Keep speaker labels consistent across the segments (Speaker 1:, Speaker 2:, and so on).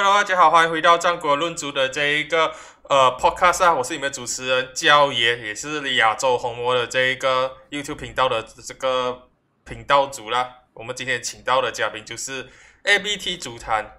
Speaker 1: Hello，大家好，欢迎回到战国论足的这一个呃 podcast 啊，我是你们主持人焦爷，也是亚洲红魔的这一个 YouTube 频道的这个频道主啦。我们今天请到的嘉宾就是 ABT 足坛。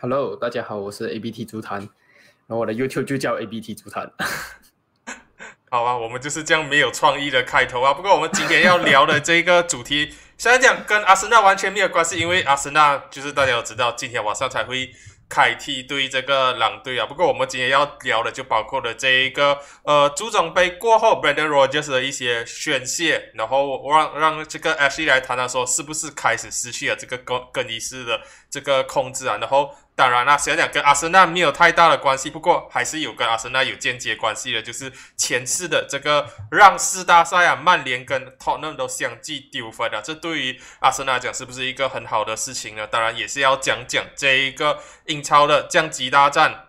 Speaker 2: Hello，大家好，我是 ABT 足坛，然后我的 YouTube 就叫 ABT 足坛。
Speaker 1: 好啊，我们就是这样没有创意的开头啊。不过我们今天要聊的这个主题，虽然讲跟阿森纳完全没有关系，因为阿森纳就是大家都知道，今天晚上才会开踢对这个狼队啊。不过我们今天要聊的就包括了这一个呃足总杯过后，Brandon Rogers 的一些宣泄，然后让让这个 Ashley 来谈谈说是不是开始失去了这个更更衣室的这个控制啊，然后。当然啦，虽然讲跟阿森纳没有太大的关系，不过还是有跟阿森纳有间接关系的，就是前次的这个让四大赛啊，曼联跟 Tottenham 都相继丢分啊，这对于阿森纳讲是不是一个很好的事情呢？当然也是要讲讲这一个英超的降级大战，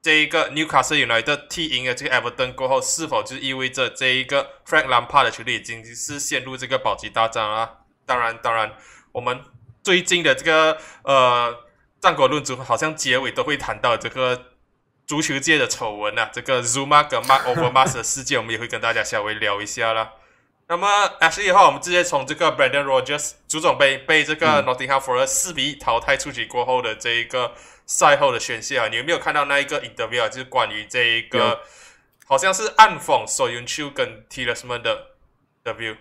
Speaker 1: 这一个 Newcastle United 踢赢了这个 Everton 过后，是否就意味着这一个 Frank Lampard 的球队已经是陷入这个保级大战啊？当然，当然，我们最近的这个呃。战国论足好像结尾都会谈到这个足球界的丑闻啊，这个 Zuma 跟 Mark Overmars 的事件，我们也会跟大家稍微聊一下啦。那么 Ashley 的话，我们直接从这个 Brandon Rogers 足总杯被这个 Nottingham Forest 四比一淘汰出局过后的这一个赛后的宣泄啊，你有没有看到那一个 interview 啊？就是关于这一个好像是暗讽 So Yun Chu 跟 Tillsman 的 interview。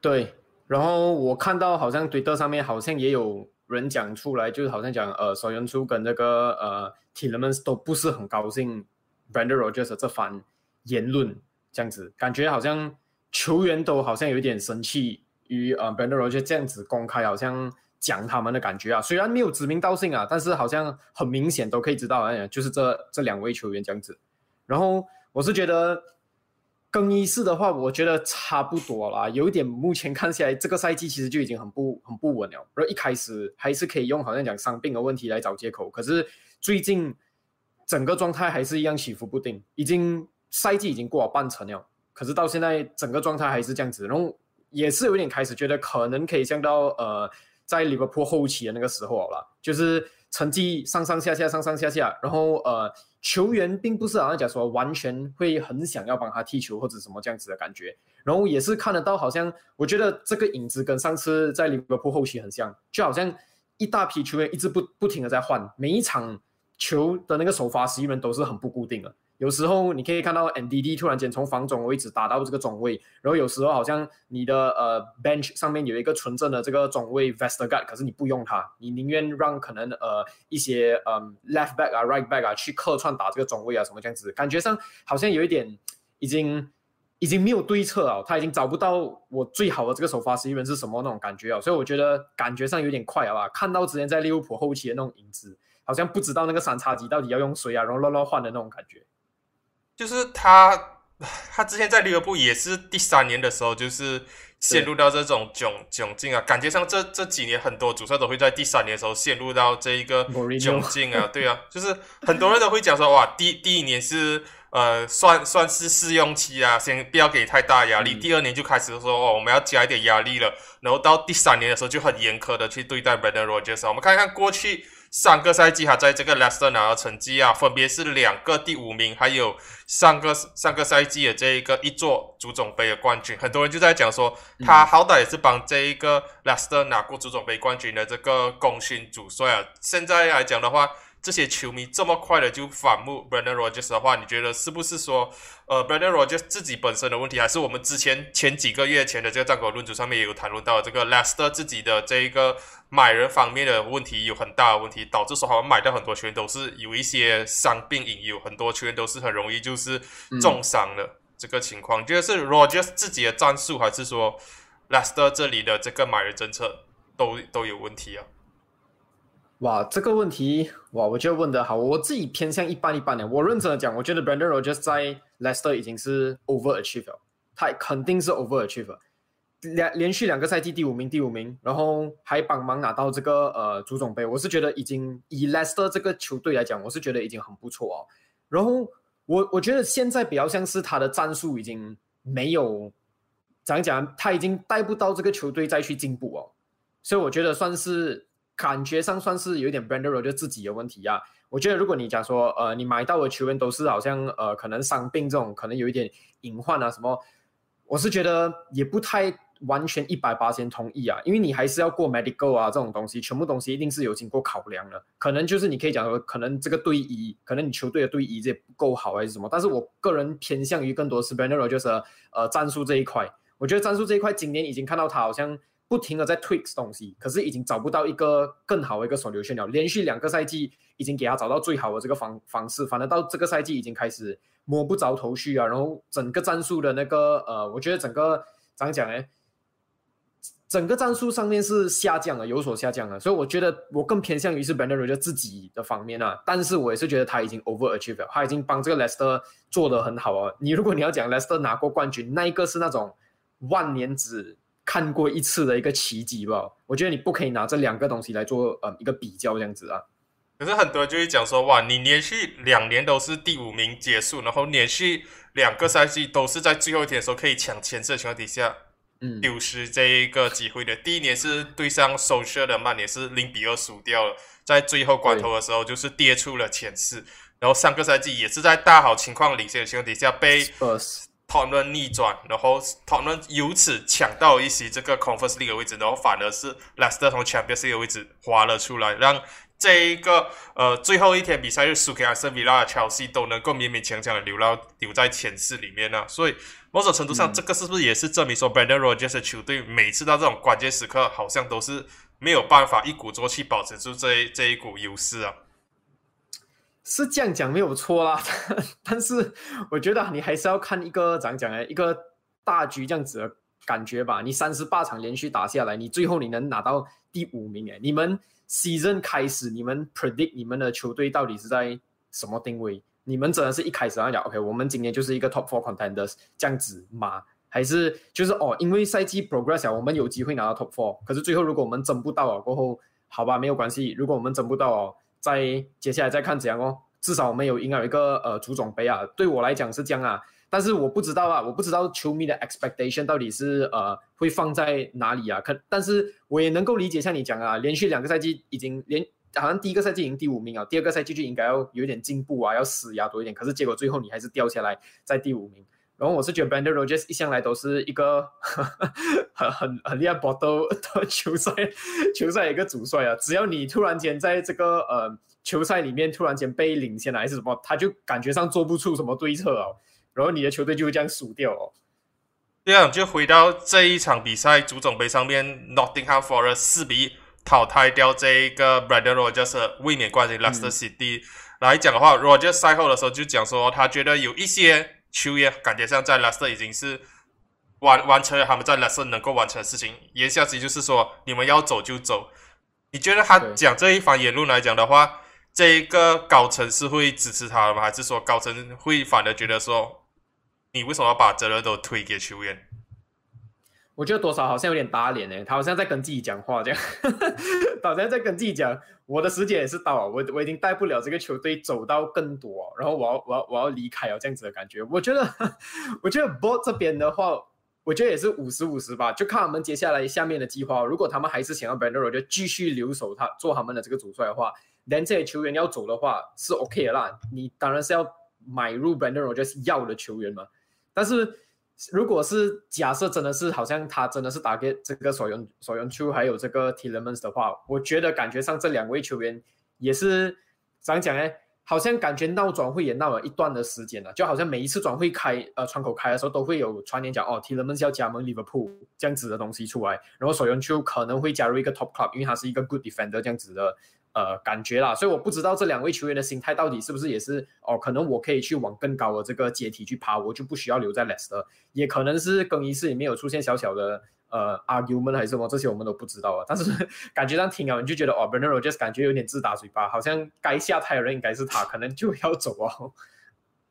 Speaker 2: 对，然后我看到好像 Twitter 上面好像也有。人讲出来就是好像讲呃，首元初跟那个呃 t i l m a n s 都不是很高兴 Brandon Rogers 这番言论，这样子感觉好像球员都好像有点生气于呃 Brandon Rogers 这样子公开好像讲他们的感觉啊，虽然没有指名道姓啊，但是好像很明显都可以知道，哎，就是这这两位球员这样子。然后我是觉得。更衣室的话，我觉得差不多啦。有一点，目前看起来这个赛季其实就已经很不很不稳了。然后一开始还是可以用好像讲伤病的问题来找借口，可是最近整个状态还是一样起伏不定。已经赛季已经过了半程了，可是到现在整个状态还是这样子。然后也是有点开始觉得可能可以降到呃在利物浦后期的那个时候了，就是成绩上上下下上上下下，然后呃。球员并不是好像讲说完全会很想要帮他踢球或者什么这样子的感觉，然后也是看得到，好像我觉得这个影子跟上次在利物浦后期很像，就好像一大批球员一直不不停的在换，每一场球的那个首发十一人都是很不固定的。有时候你可以看到 NDD 突然间从防总位置打到这个中位，然后有时候好像你的呃 bench 上面有一个纯正的这个中位 Vestergaard，可是你不用它，你宁愿让可能呃一些嗯 left back 啊 right back 啊去客串打这个中位啊什么这样子，感觉上好像有一点已经已经没有对策啊，他已经找不到我最好的这个首发十一人是什么那种感觉啊，所以我觉得感觉上有点快啊，看到之前在利物浦后期的那种影子，好像不知道那个三叉戟到底要用谁啊，然后乱乱换的那种感觉。
Speaker 1: 就是他，他之前在利物浦也是第三年的时候，就是陷入到这种窘窘境啊。感觉上这这几年很多主帅都会在第三年的时候陷入到这一个窘境啊。对啊，就是很多人都会讲说，哇，第第一年是呃算算是试用期啊，先不要给太大压力。第二年就开始说，哦，我们要加一点压力了。然后到第三年的时候就很严苛的去对待 Brandon Rogers。我们看看过去。上个赛季他在这个 Leicester 拿的成绩啊，分别是两个第五名，还有上个上个赛季的这一个一座足总杯的冠军。很多人就在讲说，他好歹也是帮这一个 Leicester 拿过足总杯冠军的这个功勋主帅啊。现在来讲的话，这些球迷这么快的就反目 Brandon Rogers 的话，你觉得是不是说，呃，Brandon Rogers 自己本身的问题，还是我们之前前几个月前的这个战果论组上面也有谈论到这个 Lester 自己的这一个买人方面的问题有很大的问题，导致说好像买到很多球员都是有一些伤病隐忧，很多球员都是很容易就是重伤的这个情况。觉得是 Rogers 自己的战术，还是说？Lester 这里的这个买人政策都都有问题啊？
Speaker 2: 哇，这个问题哇，我觉得问的好。我自己偏向一般一般的。我认真的讲，我觉得 Brandon Rogers 在 Leicester 已经是 overachiever，他肯定是 overachiever。两连续两个赛季第五名，第五名，然后还帮忙拿到这个呃足总杯，我是觉得已经以 Leicester 这个球队来讲，我是觉得已经很不错哦。然后我我觉得现在比较像是他的战术已经没有怎样讲，他已经带不到这个球队再去进步哦。所以我觉得算是。感觉上算是有点 brander，就自己的问题啊。我觉得如果你讲说，呃，你买到的球员都是好像呃可能伤病这种，可能有一点隐患啊什么，我是觉得也不太完全一百八千同意啊，因为你还是要过 medical 啊这种东西，全部东西一定是有经过考量的。可能就是你可以讲说，可能这个队医，可能你球队的队医这不够好还是什么，但是我个人偏向于更多是 brander，就是呃战术这一块。我觉得战术这一块今年已经看到他好像。不停的在 tweaks 东西，可是已经找不到一个更好的一个 solution 了。连续两个赛季已经给他找到最好的这个方方式，反正到这个赛季已经开始摸不着头绪啊。然后整个战术的那个呃，我觉得整个怎么讲呢？整个战术上面是下降了，有所下降了。所以我觉得我更偏向于是 b e n d e r o 自己的方面啊。但是我也是觉得他已经 over achieve 了，他已经帮这个 Leicester 做的很好啊。你如果你要讲 Leicester 拿过冠军，那一个是那种万年只。看过一次的一个奇迹吧，我觉得你不可以拿这两个东西来做呃一个比较这样子啊。
Speaker 1: 可是很多人就会讲说，哇，你连续两年都是第五名结束，然后连续两个赛季都是在最后一天的时候可以抢前四的情况底下，嗯，丢失这一个机会的。第一年是对上首秀的曼联是零比二输掉了，在最后关头的时候就是跌出了前四，然后上个赛季也是在大好情况领先的情况底下被。讨论逆转，然后讨论由此抢到一些这个 Conference League 的位置，然后反而是 Leicester 从 Champions League 的位置滑了出来，让这一个呃最后一天比赛日输给阿森维拉、Chelsea 都能够勉勉强强的留到留在前四里面呢。所以某种程度上，这个是不是也是证明说 Brandon Rodgers 的球队每次到这种关键时刻，好像都是没有办法一鼓作气保持住这这一股优势啊？
Speaker 2: 是这样讲没有错啦，但是我觉得你还是要看一个怎样讲呢？一个大局这样子的感觉吧。你三十八场连续打下来，你最后你能拿到第五名诶。你们 season 开始，你们 predict 你们的球队到底是在什么定位？你们真的是一开始讲 OK，我们今年就是一个 top four contenders 这样子吗？还是就是哦，因为赛季 progress 啊，我们有机会拿到 top four，可是最后如果我们争不到啊，过后好吧，没有关系。如果我们争不到哦。在接下来再看怎样哦，至少我们有赢了一个呃足总杯啊，对我来讲是这样啊，但是我不知道啊，我不知道球迷的 expectation 到底是呃会放在哪里啊？可但是我也能够理解像你讲啊，连续两个赛季已经连好像第一个赛季赢第五名啊，第二个赛季就应该要有点进步啊，要死压多一点，可是结果最后你还是掉下来在第五名。然后我是觉得 Brandon Rodgers 一向来都是一个 很很很厉害 bottle 的球赛球赛一个主帅啊，只要你突然间在这个呃球赛里面突然间被领先了还是什么，他就感觉上做不出什么对策哦，然后你的球队就会这样输掉哦。
Speaker 1: 这样就回到这一场比赛足总杯上面，Nottingham Forest 四比一淘汰掉这一个 Brandon Rodgers 卫冕冠军 Leicester City 来讲的话，Rodgers 赛后的时候就讲说，他觉得有一些。球员感觉上在 Leicester 已经是完完成了他们在 Leicester 能够完成的事情，言下之意就是说你们要走就走。你觉得他讲这一番言论来讲的话，这一个高层是会支持他的吗？还是说高层会反而觉得说你为什么要把责任都推给球员？
Speaker 2: 我觉得多少好像有点打脸呢，他好像在跟自己讲话这样，好像在跟自己讲，我的时间也是到了，我我已经带不了这个球队走到更多，然后我要我要我要离开哦，这样子的感觉。我觉得，我觉得 b o 这边的话，我觉得也是五十五十吧，就看他们接下来下面的计划。如果他们还是想要 Brandon 就继续留守他做他们的这个主帅的话那这些球员要走的话是 OK 的啦。你当然是要买入 Brandon 就是要的球员嘛，但是。如果是假设真的是好像他真的是打给这个索永索永秋还有这个 t i l e m a n s 的话，我觉得感觉上这两位球员也是怎样讲呢？好像感觉闹转会也闹了一段的时间了，就好像每一次转会开呃窗口开的时候都会有传言讲哦 Tillemans 要加盟 Liverpool 这样子的东西出来，然后索永秋可能会加入一个 Top Club，因为他是一个 Good Defender 这样子的。呃，感觉啦，所以我不知道这两位球员的心态到底是不是也是哦，可能我可以去往更高的这个阶梯去爬，我就不需要留在 Leicester，也可能是更衣室里面有出现小小的呃 argument 还是什么，这些我们都不知道啊。但是 感觉上听啊，你就觉得哦，Bernardo just 感觉有点自打嘴巴，好像该下台的人应该是他，可能就要走啊。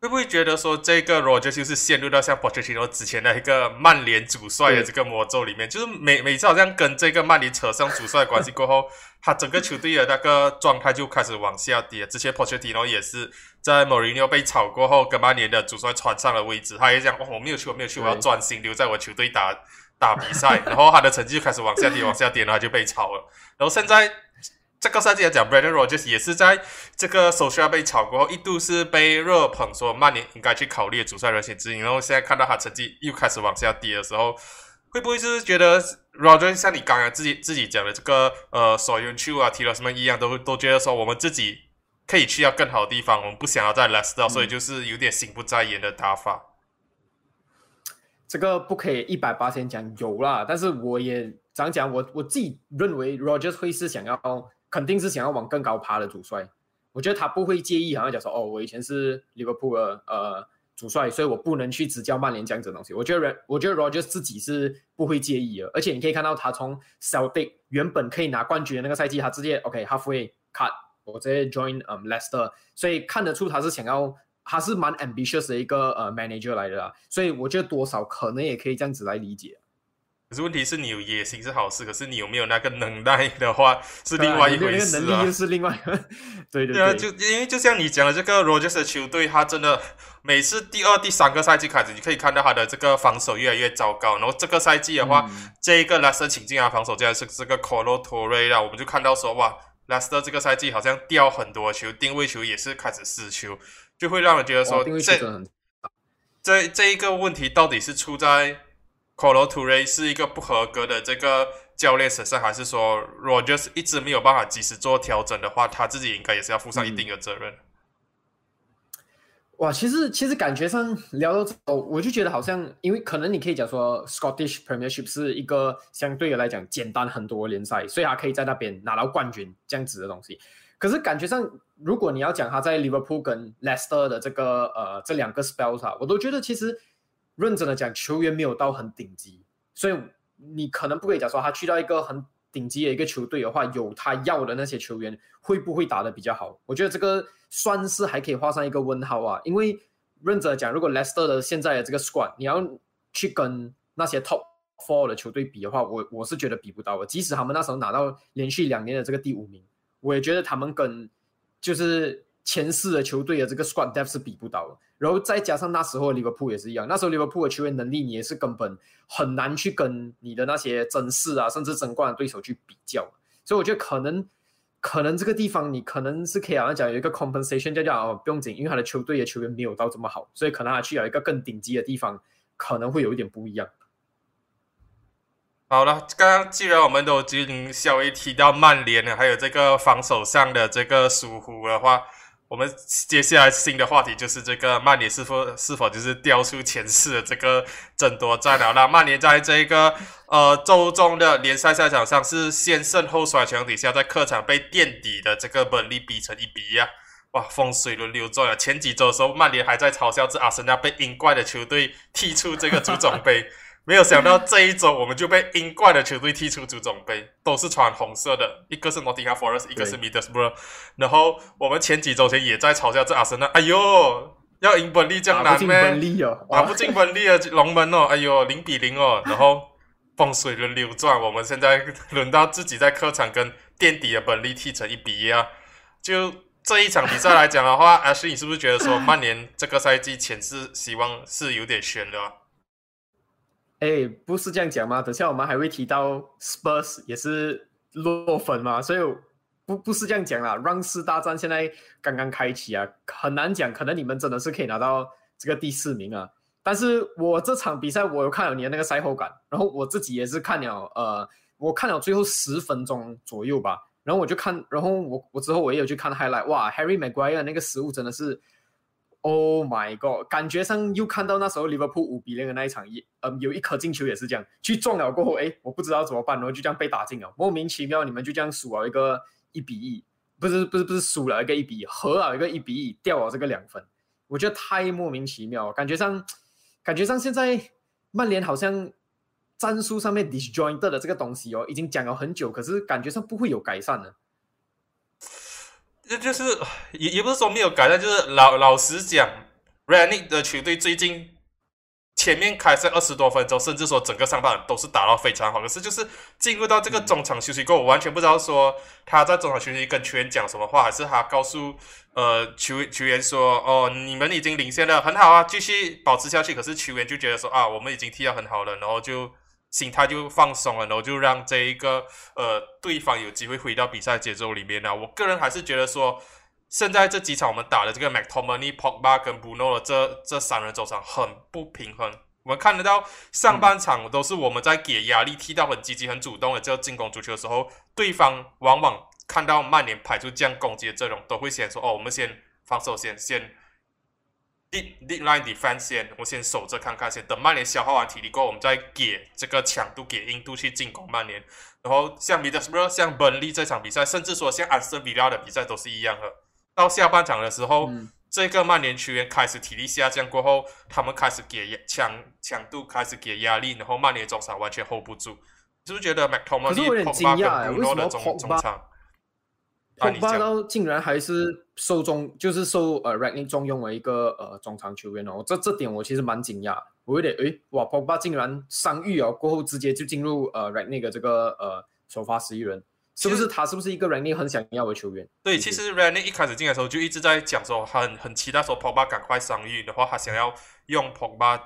Speaker 1: 会不会觉得说这个 Roger 就是陷入到像 Pochettino 之前的一个曼联主帅的这个魔咒里面？就是每每次好像跟这个曼联扯上主帅关系过后，他整个球队的那个状态就开始往下跌。之前 Pochettino 也是在 Mourinho 被炒过后，跟曼联的主帅传上了位置，他也讲：“哦，我没有去，我没有去，我要专心留在我球队打。”打比赛，然后他的成绩就开始往下跌，往下跌，然后就被炒了。然后现在这个赛季来讲，Brandon Rodgers 也是在这个首需要被炒过后，一度是被热捧说曼联应该去考虑主帅人选之一。然后现在看到他成绩又开始往下跌的时候，会不会是觉得 Rodgers 像你刚刚自己自己讲的这个呃，所用去啊，提了什么一样，都都觉得说我们自己可以去到更好的地方，我们不想要再 less 到，所以就是有点心不在焉的打法。
Speaker 2: 这个不可以一百八先讲有啦，但是我也讲讲我我自己认为 Rogers 会是想要，肯定是想要往更高爬的主帅。我觉得他不会介意，好像讲说哦，我以前是 Liverpool 的呃主帅，所以我不能去执教曼联这样子的东西。我觉得人我觉得 Rogers 自己是不会介意的，而且你可以看到他从 Celtic 原本可以拿冠军的那个赛季，他直接 OK halfway cut，我直接 join 嗯 Leicester，所以看得出他是想要。他是蛮 ambitious 的一个呃 manager 来的啦，所以我觉得多少可能也可以这样子来理解。
Speaker 1: 可是问题是你有野心是好事，可是你有没有那个能耐的话是另外一回事
Speaker 2: 啊。能力又是另外，对对
Speaker 1: 对啊，就因为就像你讲的这个 Rogers 的球队，他真的每次第二、第三个赛季开始，你可以看到他的这个防守越来越糟糕。然后这个赛季的话，这一个 Leicester 请进啊，防守竟然是这个 Colo Torre 啦，我们就看到说哇，Leicester 这个赛季好像掉很多球，定位球也是开始失球。就会让人觉得说，这这这一个问题到底是出在 c o l o t u r e 是一个不合格的这个教练身上，还是说 Rogers 一直没有办法及时做调整的话，他自己应该也是要负上一定的责任。
Speaker 2: 哇，其实其实感觉上聊到这，我就觉得好像，因为可能你可以讲说 Scottish Premiership 是一个相对的来讲简单很多联赛，所以他可以在那边拿到冠军这样子的东西。可是感觉上，如果你要讲他在 Liverpool 跟 Leicester 的这个呃这两个 spells 啊，我都觉得其实认真的讲，球员没有到很顶级，所以你可能不可以讲说他去到一个很顶级的一个球队的话，有他要的那些球员会不会打得比较好？我觉得这个算是还可以画上一个问号啊。因为认真的讲，如果 Leicester 的现在的这个 squad，你要去跟那些 top four 的球队比的话，我我是觉得比不到的。即使他们那时候拿到连续两年的这个第五名。我也觉得他们跟就是前四的球队的这个 squad depth 是比不到的，然后再加上那时候利物浦也是一样，那时候利物浦的球员能力你也是根本很难去跟你的那些争四啊，甚至争冠的对手去比较，所以我觉得可能可能这个地方你可能是可以好像讲有一个 compensation 叫叫哦不用紧，因为他的球队的球员没有到这么好，所以可能他去有一个更顶级的地方，可能会有一点不一样。
Speaker 1: 好了，刚刚既然我们都已经稍微提到曼联了，还有这个防守上的这个疏忽的话，我们接下来新的话题就是这个曼联是否是否就是掉出前四的这个争夺战了。那曼联在这个呃周中的联赛赛场上是先胜后衰，情况底下在客场被垫底的这个本利比成一比一啊！哇，风水轮流转啊！前几周的时候，曼联还在嘲笑这阿森纳被英怪的球队踢出这个足总杯。没有想到这一周我们就被英冠的球队踢出足总杯，都是穿红色的，一个是 Nottingham Forest，一个是 Middlesbrough。然后我们前几周前也在嘲笑这阿森纳，哎呦，要赢本利这样难咩？打不进本利啊，龙门哦，哎呦，零比零哦。然后风水轮流转，我们现在轮到自己在客场跟垫底的本利踢成一比一啊。就这一场比赛来讲的话，阿是你是不是觉得说曼联这个赛季前是希望是有点悬的？
Speaker 2: 哎，不是这样讲吗？等下我们还会提到 Spurs 也是落粉嘛，所以不不是这样讲啦。让四大战现在刚刚开启啊，很难讲，可能你们真的是可以拿到这个第四名啊。但是我这场比赛我有看了你的那个赛后感，然后我自己也是看了，呃，我看了最后十分钟左右吧，然后我就看，然后我我之后我也有去看 highlight，哇，Harry Maguire 那个失误真的是。Oh my god！感觉上又看到那时候利物浦五比零的那一场，也呃有一颗进球也是这样，去撞了过后，哎，我不知道怎么办，然后就这样被打进了，莫名其妙，你们就这样输了一个一比一，不是不是不是输了一个一比一，和了一个一比一，掉了这个两分，我觉得太莫名其妙，感觉上感觉上现在曼联好像战术上面 disjointed 的这个东西哦，已经讲了很久，可是感觉上不会有改善的。
Speaker 1: 这就是也也不是说没有改善，就是老老实讲 r a n n i n g 的球队最近前面开赛二十多分钟，甚至说整个上半都是打到非常好。可是就是进入到这个中场休息过后，我完全不知道说他在中场休息跟球员讲什么话，还是他告诉呃球球员说：“哦，你们已经领先了，很好啊，继续保持下去。”可是球员就觉得说：“啊，我们已经踢得很好了。”然后就心态就放松了，然后就让这一个呃对方有机会回到比赛节奏里面了。我个人还是觉得说，现在这几场我们打的这个 McTominay、Pogba 跟 Bruno 的这这三人走场很不平衡。我们看得到上半场都是我们在给压力，踢到很积极、很主动的这个进攻足球的时候，对方往往看到曼联排出这样攻击的阵容，都会先说：“哦，我们先防守，先先 lead lead line defense 先，我先守着看看先，等曼联消耗完体力过后，我们再给这个强度、给印度去进攻曼联。然后像米德斯布、像本利这场比赛，甚至说像安森比拉的比赛都是一样的。到下半场的时候。这个曼联球员开始体力下降过后，他们开始给强强度，开始给压力，然后曼联中场完全 hold 不住。是不是觉得 McTominay、
Speaker 2: 可是我有点惊讶，为什么 Pogba 到竟然还是受中，就是受呃 Ragnick 重用为一个呃中场球员哦？这这点我其实蛮惊讶，我有点诶，哇，Pogba 竟然伤愈哦，过后直接就进入呃 Ragnick 的这个呃首发十一人。是不是他是不是一个 r a n y 很想要的球员？
Speaker 1: 对，其实 r a n y 一开始进来的时候就一直在讲说，很很期待说 Pogba 赶快伤愈的话，他想要用 Pogba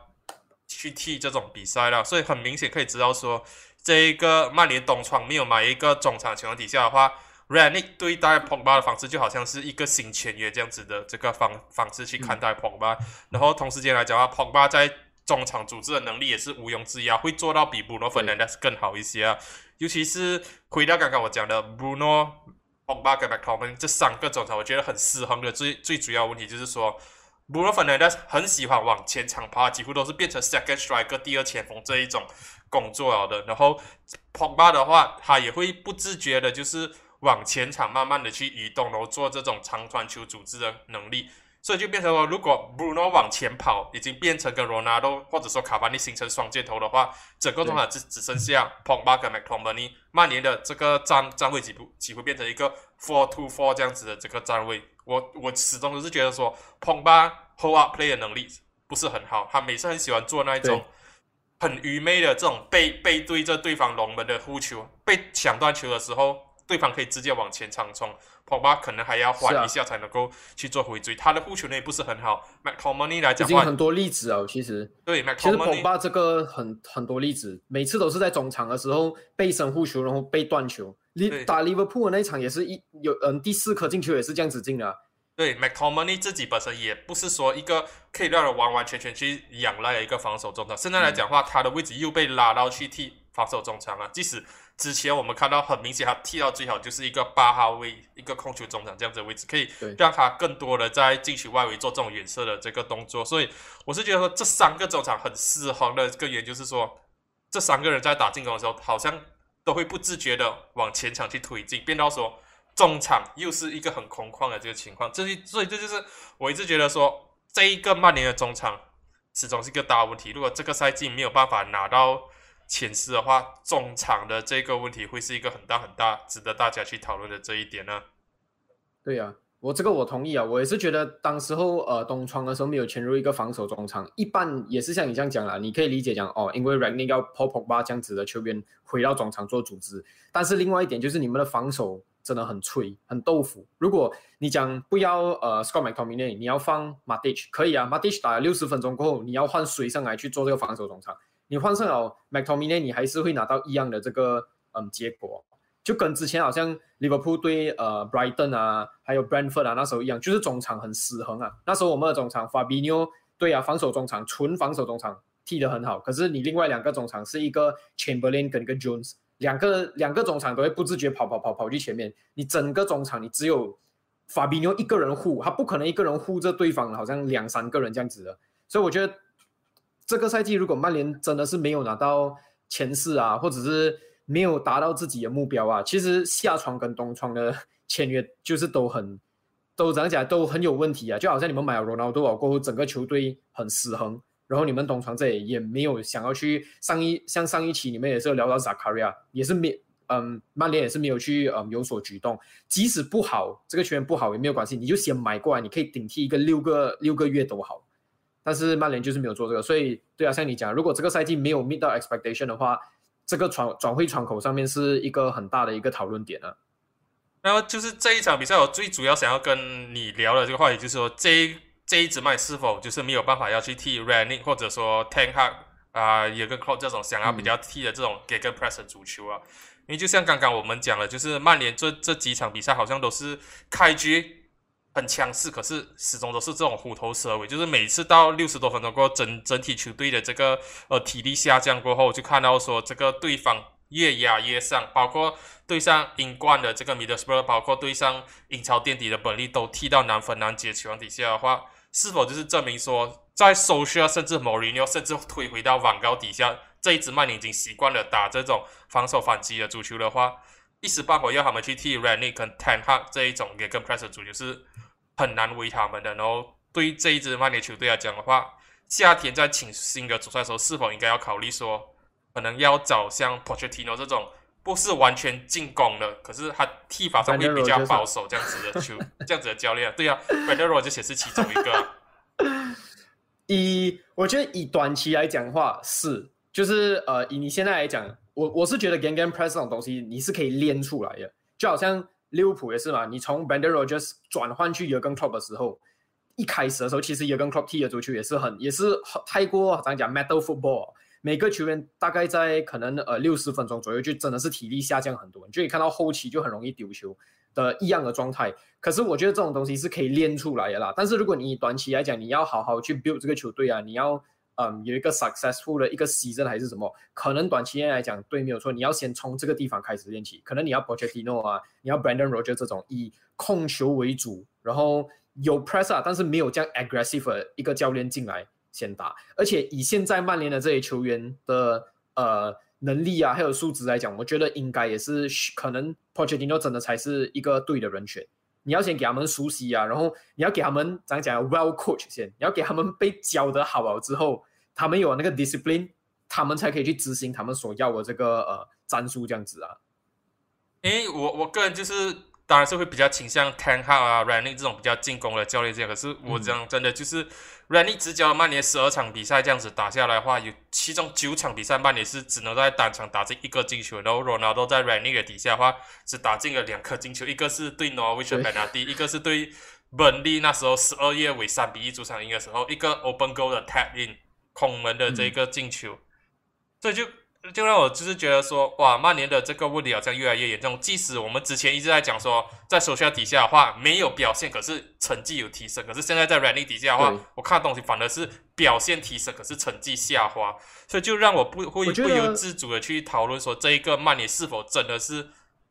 Speaker 1: 去踢这种比赛了。所以很明显可以知道说，这一个曼联东窗没有买一个中场情况底下的话 r a n y 对待 Pogba 的方式就好像是一个新签约这样子的这个方方式去看待 Pogba。然后同时间来讲的话，Pogba 在中场组织的能力也是毋庸置疑啊，会做到比 Bruno Fernandes 更好一些啊。尤其是回到刚刚我讲的 Bruno、Pogba 跟 McTominay 这三个中场，我觉得很失衡的最最主要问题就是说，Bruno Fernandes 很喜欢往前场跑，几乎都是变成 second striker 第二前锋这一种工作了的。然后 Pogba 的话，他也会不自觉的，就是往前场慢慢的去移动，然后做这种长传球组织的能力。所以就变成说，如果 Bruno 往前跑，已经变成跟 Ronaldo 或者说卡巴尼形成双箭头的话，整个中场只只剩下 Pogba 跟 McTominay，曼联的这个站站位几乎几乎变成一个 four to four 这样子的这个站位。我我始终都是觉得说，Pogba hold up play 的能力不是很好，他每次很喜欢做那一种很愚昧的这种背背对着对方龙门的护球，被抢断球的时候。对方可以直接往前场冲，Pogba 可能还要缓一下才能够去做回追。他的护球能力不是很好。McTominay 来讲，
Speaker 2: 已经很多例子啊，其实
Speaker 1: 对，
Speaker 2: 其实 Pogba 这个很很多例子，每次都是在中场的时候背身护球，然后被断球。你打 Liverpool 那一场也是一有嗯第四颗进球也是这样子进的。
Speaker 1: 对，McTominay 自己本身也不是说一个可以让人完完全全去仰赖的一个防守中场。现在来讲话，他的位置又被拉到去踢防守中场了，即使。之前我们看到很明显，他踢到最好就是一个八号位，一个控球中场这样子的位置，可以让他更多的在禁区外围做这种远射的这个动作。所以我是觉得说，这三个中场很失衡的根源就是说，这三个人在打进攻的时候，好像都会不自觉的往前场去推进，变到说中场又是一个很空旷的这个情况。这所以这就是我一直觉得说，这一个曼联的中场始终是一个大问题。如果这个赛季没有办法拿到。前四的话，中场的这个问题会是一个很大很大，值得大家去讨论的这一点呢。
Speaker 2: 对呀，我这个我同意啊，我也是觉得当时候呃东窗的时候没有潜入一个防守中场，一般也是像你这样讲了，你可以理解讲哦，因为 Ragnick 要 Pop Pop 这样子的球员回到中场做组织，但是另外一点就是你们的防守真的很脆很豆腐。如果你讲不要呃 Scott McTominay，你要放 Matic 可以啊，Matic 打了六十分钟过后，你要换谁上来去做这个防守中场？你换上了 McTominay，你还是会拿到一样的这个嗯结果，就跟之前好像 Liverpool 对呃 Brighton 啊，还有 Brentford 啊那时候一样，就是中场很失衡啊。那时候我们的中场 Fabinho 对啊，防守中场纯防守中场踢得很好，可是你另外两个中场是一个 Chamberlain 跟一个 Jones，两个两个中场都会不自觉跑跑跑跑去前面，你整个中场你只有 Fabinho 一个人护，他不可能一个人护着对方，好像两三个人这样子的，所以我觉得。这个赛季，如果曼联真的是没有拿到前四啊，或者是没有达到自己的目标啊，其实下窗跟东窗的 签约就是都很都怎样讲都很有问题啊。就好像你们买了罗纳多过后，整个球队很失衡，然后你们东窗这里也没有想要去上一像上一期你们也是聊到萨卡利亚，也是没嗯曼联也是没有去嗯有所举动。即使不好，这个球员不好也没有关系，你就先买过来，你可以顶替一个六个六个月都好。但是曼联就是没有做这个，所以对啊，像你讲，如果这个赛季没有 meet 到 expectation 的话，这个转转会窗口上面是一个很大的一个讨论点啊。
Speaker 1: 然后就是这一场比赛，我最主要想要跟你聊的这个话题，就是说这这一支麦是否就是没有办法要去替 r a n n i n g 或者说 Ten Hag 啊，也跟 Klopp 这种想要比较踢的这种 g e g e press 的足球啊。因为就像刚刚我们讲了，就是曼联这这几场比赛好像都是开局很强势，可是始终都是这种虎头蛇尾，就是每次到六十多分钟过后，整整体球队的这个呃体力下降过后，就看到说这个对方越压越上，包括对上英冠的这个 Middlesbrough，包括对上英超垫底的本利都踢到难分难解情况底下的话，是否就是证明说在 Social 甚至 Mourinho 甚至推回到网高底下？这一支曼联已经习惯了打这种防守反击的足球的话，一时半会要他们去踢 Ranick 跟 Ten Hag 这一种也跟 Press 足球是很难为他们的。然后对于这一支曼联球队来讲的话，夏天在请新的主帅的时候，是否应该要考虑说，可能要找像 Pochettino 这种不是完全进攻的，可是他踢法上会比较保守这样子的球，这样子的教练？对啊 b r a n d o 就显示其中一个。
Speaker 2: 以我觉得以短期来讲的话是。就是呃，以你现在来讲，我我是觉得 game game press 这种东西你是可以练出来的，就好像利物浦也是嘛，你从 Bender Rogers 转换去 Jurgen Klopp 的时候，一开始的时候其实 Jurgen Klopp 踢的足球也是很也是很太过怎样讲 metal football，每个球员大概在可能呃六十分钟左右就真的是体力下降很多，你就可以看到后期就很容易丢球的一样的状态。可是我觉得这种东西是可以练出来的啦，但是如果你短期来讲，你要好好去 build 这个球队啊，你要。嗯，有一个 successful 的一个锡阵还是什么？可能短期内来讲，对，没有错。你要先从这个地方开始练起，可能你要 Pochettino 啊，你要 Brandon Roger 这种以控球为主，然后有 press 啊，但是没有这样 aggressive 的一个教练进来先打。而且以现在曼联的这些球员的呃能力啊，还有素质来讲，我觉得应该也是可能 Pochettino 真的才是一个对的人选。你要先给他们熟悉啊，然后你要给他们怎样讲，well coach 先，你要给他们被教得好了之后，他们有那个 discipline，他们才可以去执行他们所要的这个呃战术这样子啊。
Speaker 1: 诶，我我个人就是。当然是会比较倾向 Ten r a n i 这种比较进攻的教练这样。可是我讲真的，就是 r a n n i 执教曼联十二场比赛这样子打下来的话，有其中九场比赛曼联是只能在单场打进一个进球，然后 Ronaldo 在 r a n n i 的底下的话只打进了两颗进球，一个是对 Norwich 的 Benadi，一个是对本利那时候十二月尾三比一主场赢的时候，一个 Open Goal 的 Tap In 空门的这个进球，这就。就让我就是觉得说，哇，曼联的这个问题好像越来越严重。即使我们之前一直在讲说，在首相底下的话没有表现，可是成绩有提升。可是现在在 Randy 底下的话，我看东西反而是表现提升，可是成绩下滑。所以就让我不会不由自主的去讨论说，这一个曼联是否真的是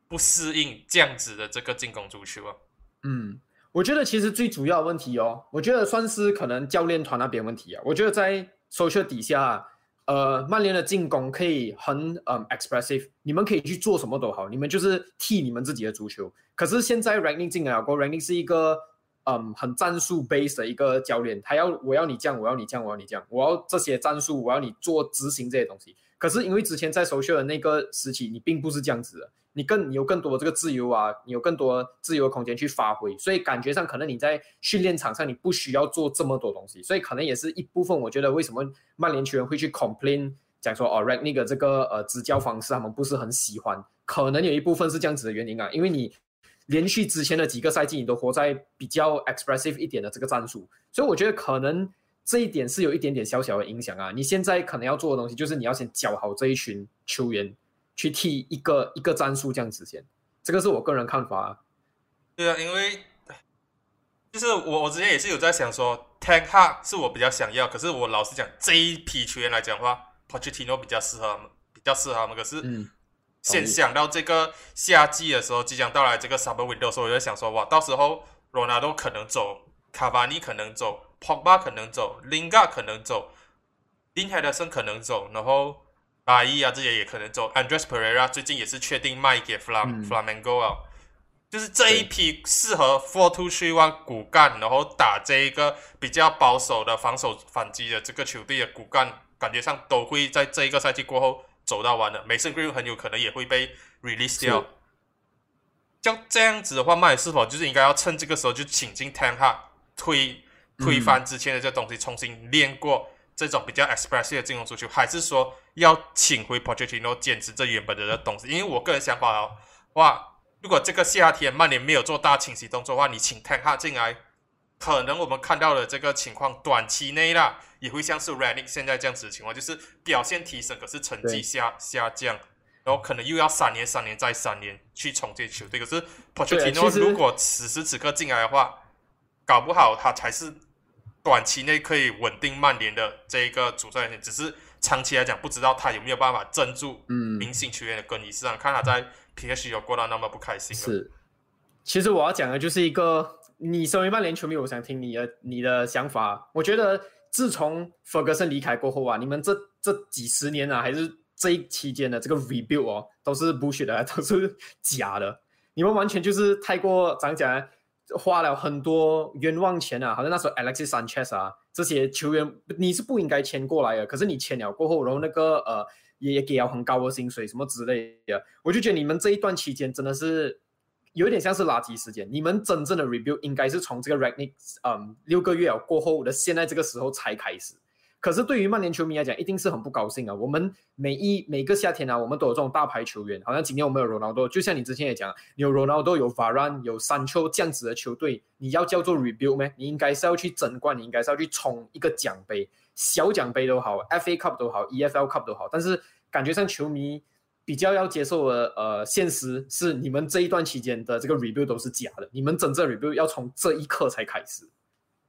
Speaker 1: 不适应这样子的这个进攻足球啊？
Speaker 2: 嗯，我觉得其实最主要的问题哦，我觉得算是可能教练团那边问题啊。我觉得在 social 底下。呃，曼联的进攻可以很嗯 expressive，你们可以去做什么都好，你们就是替你们自己的足球。可是现在 Ranking 进来过 Ranking 是一个嗯很战术 base 的一个教练，他要我要你这样，我要你这样，我要你这样，我要这些战术，我要你做执行这些东西。可是因为之前在首秀的那个时期，你并不是这样子的。你更有更多的这个自由啊，你有更多自由的空间去发挥，所以感觉上可能你在训练场上你不需要做这么多东西，所以可能也是一部分。我觉得为什么曼联球员会去 complain 讲说哦 r a g n i g 这个呃执教方式他们不是很喜欢，可能有一部分是这样子的原因啊，因为你连续之前的几个赛季你都活在比较 expressive 一点的这个战术，所以我觉得可能这一点是有一点点小小的影响啊。你现在可能要做的东西就是你要先教好这一群球员。去踢一个一个战术这样子先，这个是我个人看法。
Speaker 1: 啊对啊，因为就是我我之前也是有在想说，Ten Hag 是我比较想要，可是我老实讲，这一批球员来讲的话，Pochettino 比较适合他们，比较适合他们。可是，嗯，先想到这个夏季的时候即将到来，这个 Summer Window 的时候，我就想说，哇，到时候罗纳多可能走，卡巴尼可能走，Pogba 可能走，Lingard 可能走林海德森可能走，然后。阿伊啊，这些也可能走。Andres Pereira 最近也是确定卖给 Flam Flamengo 啊，就是这一批适合 Four Two Three One 骨干，然后打这一个比较保守的防守反击的这个球队的骨干，感觉上都会在这一个赛季过后走到完的。Mason Green 很有可能也会被 release 掉。像这样子的话，曼联是否就是应该要趁这个时候就请进 Ten Hag 推推翻之前的这东西，重新练过？这种比较 expressive 的进攻足球，还是说要请回 Pochettino 坚持这原本的这东西？因为我个人想法哦，哇，如果这个夏天曼联没有做大清洗动作的话，你请 Ten Hag 进来，可能我们看到的这个情况，短期内啦，也会像是 r a n i c 现在这样子的情况，就是表现提升，可是成绩下下降，然后可能又要三年、三年再三年去重建球队。可是 Pochettino 如果此时此刻进来的话，搞不好他才是短期内可以稳定曼联的这一个主帅，只是长期来讲，不知道他有没有办法镇住明星球员的更衣室，看他在 PSG 有过到那么不开心。
Speaker 2: 是，其实我要讲的就是一个。你身为曼联球迷，我想听你的你的想法。我觉得自从弗格森离开过后啊，你们这这几十年啊，还是这一期间的这个 rebuild 哦，都是 bullshit 的，都是假的。你们完全就是太过怎讲，花了很多冤枉钱啊。好像那时候 Alexis Sanchez 啊，这些球员你是不应该签过来的，可是你签了过后，然后那个呃也也给了很高的薪水什么之类的，我就觉得你们这一段期间真的是。有点像是垃圾时间。你们真正的 review 应该是从这个 Ragnick，嗯，六个月过后的现在这个时候才开始。可是对于曼联球迷来讲，一定是很不高兴啊。我们每一每个夏天啊，我们都有这种大牌球员，好像今天我们有 Ronaldo，就像你之前也讲，有 Ronaldo，有 Varane，有三丘这样子的球队，你要叫做 review 吗？你应该是要去争冠，你应该是要去冲一个奖杯，小奖杯都好，FA Cup 都好，EFL Cup 都好。但是感觉上球迷。比较要接受的呃现实是，你们这一段期间的这个 review 都是假的，你们真正 review 要从这一刻才开始。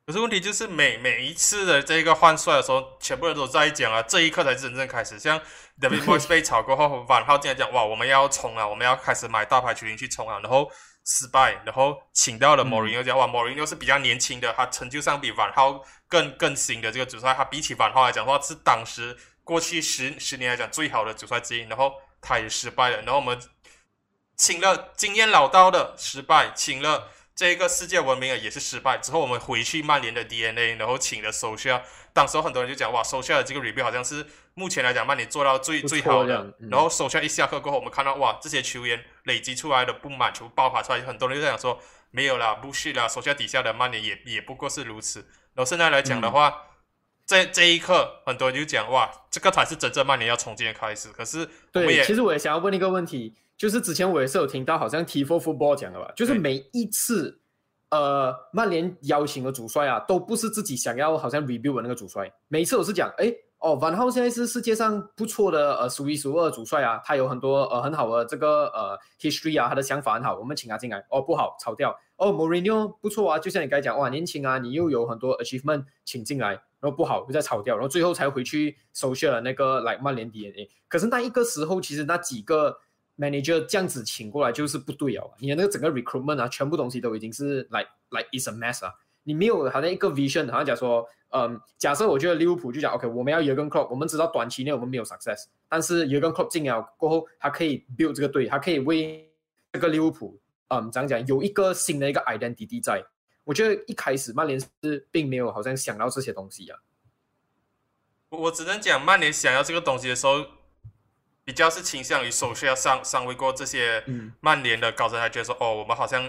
Speaker 1: 可是问题就是每每一次的这个换帅的时候，全部人都在讲啊，这一刻才是真正开始。像 David Moyes 被炒过后，万浩进来讲哇，我们要冲啊，我们要开始买大牌球员去冲啊，然后失败，然后请到了 Mourinho 讲哇，Mourinho 是比较年轻的，他成就上比万浩更更新的这个主帅，他比起万浩来讲的话，是当时过去十十年来讲最好的主帅之一，然后。他也失败了，然后我们请了经验老道的失败，请了这个世界闻名啊也是失败。之后我们回去曼联的 DNA，然后请了手下。当时很多人就讲哇，手下的这个 review 好像是目前来讲曼联做到最最好的。然后手下一下课过后，我们看到哇，这些球员累积出来的不满全部爆发出来，很多人就在讲说没有啦，不是啦，手下底下的曼联也也不过是如此。然后现在来讲的话。在这一刻，很多人就讲哇，这个才是真正曼联要重建的开始。可是，
Speaker 2: 对，其实我也想要问一个问题，就是之前我也是有听到，好像 T Four Football 讲的吧，就是每一次，呃，曼联邀请的主帅啊，都不是自己想要好像 review 的那个主帅，每一次我是讲，哎。哦，万浩现在是世界上不错的呃数一数二主帅啊，他有很多呃很好的这个呃 history 啊，他的想法很好，我们请他进来。哦，不好，炒掉。哦，Mourinho 不错啊，就像你刚才讲，哇，年轻啊，你又有很多 achievement，请进来，然后不好又再炒掉，然后最后才回去收下了那个来曼联 DNA。可是那一个时候，其实那几个 manager 这样子请过来就是不对哦，你的那个整个 recruitment 啊，全部东西都已经是 like like is a mess 啊，你没有好像一个 vision，好像讲说。嗯，假设我觉得利物浦就讲 OK，我们要 Jurgen Klopp，我们知道短期内我们没有 success，但是 Jurgen Klopp 进了过后，他可以 build 这个队，他可以为这个利物浦，嗯，怎样讲，有一个新的一个 identity 在。我觉得一开始曼联是并没有好像想到这些东西啊。
Speaker 1: 我只能讲曼联想要这个东西的时候，比较是倾向于首先要上上位过这些曼联的高层，还觉得说，哦，我们好像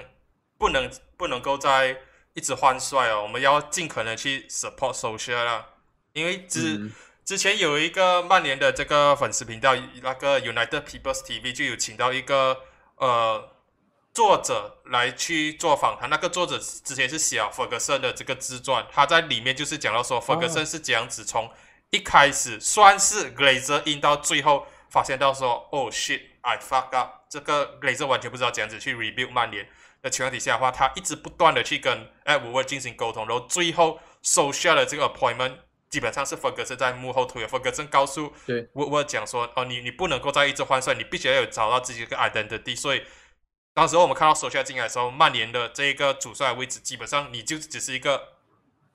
Speaker 1: 不能不能够在。一直换帅哦，我们要尽可能去 support social 啦，因为之之前有一个曼联的这个粉丝频道，那个 United People's TV 就有请到一个呃作者来去做访谈，那个作者之前是写弗格森的这个自传，他在里面就是讲到说弗格森是这样子从一开始算是 Glazer in 到最后发现到说，Oh shit, I fuck up，这个 Glazer 完全不知道怎样子去 rebuild 曼联。的情况底下的话，他一直不断的去跟哎伍沃进行沟通，然后最后收下了这个 appointment，基本上是福格森在幕后推的。福格森告诉沃沃讲说：“哦，你你不能够再一直换帅，你必须要有找到自己一个 identity。”所以当时我们看到收下进来的时候，曼联的这一个主帅位置，基本上你就只是一个。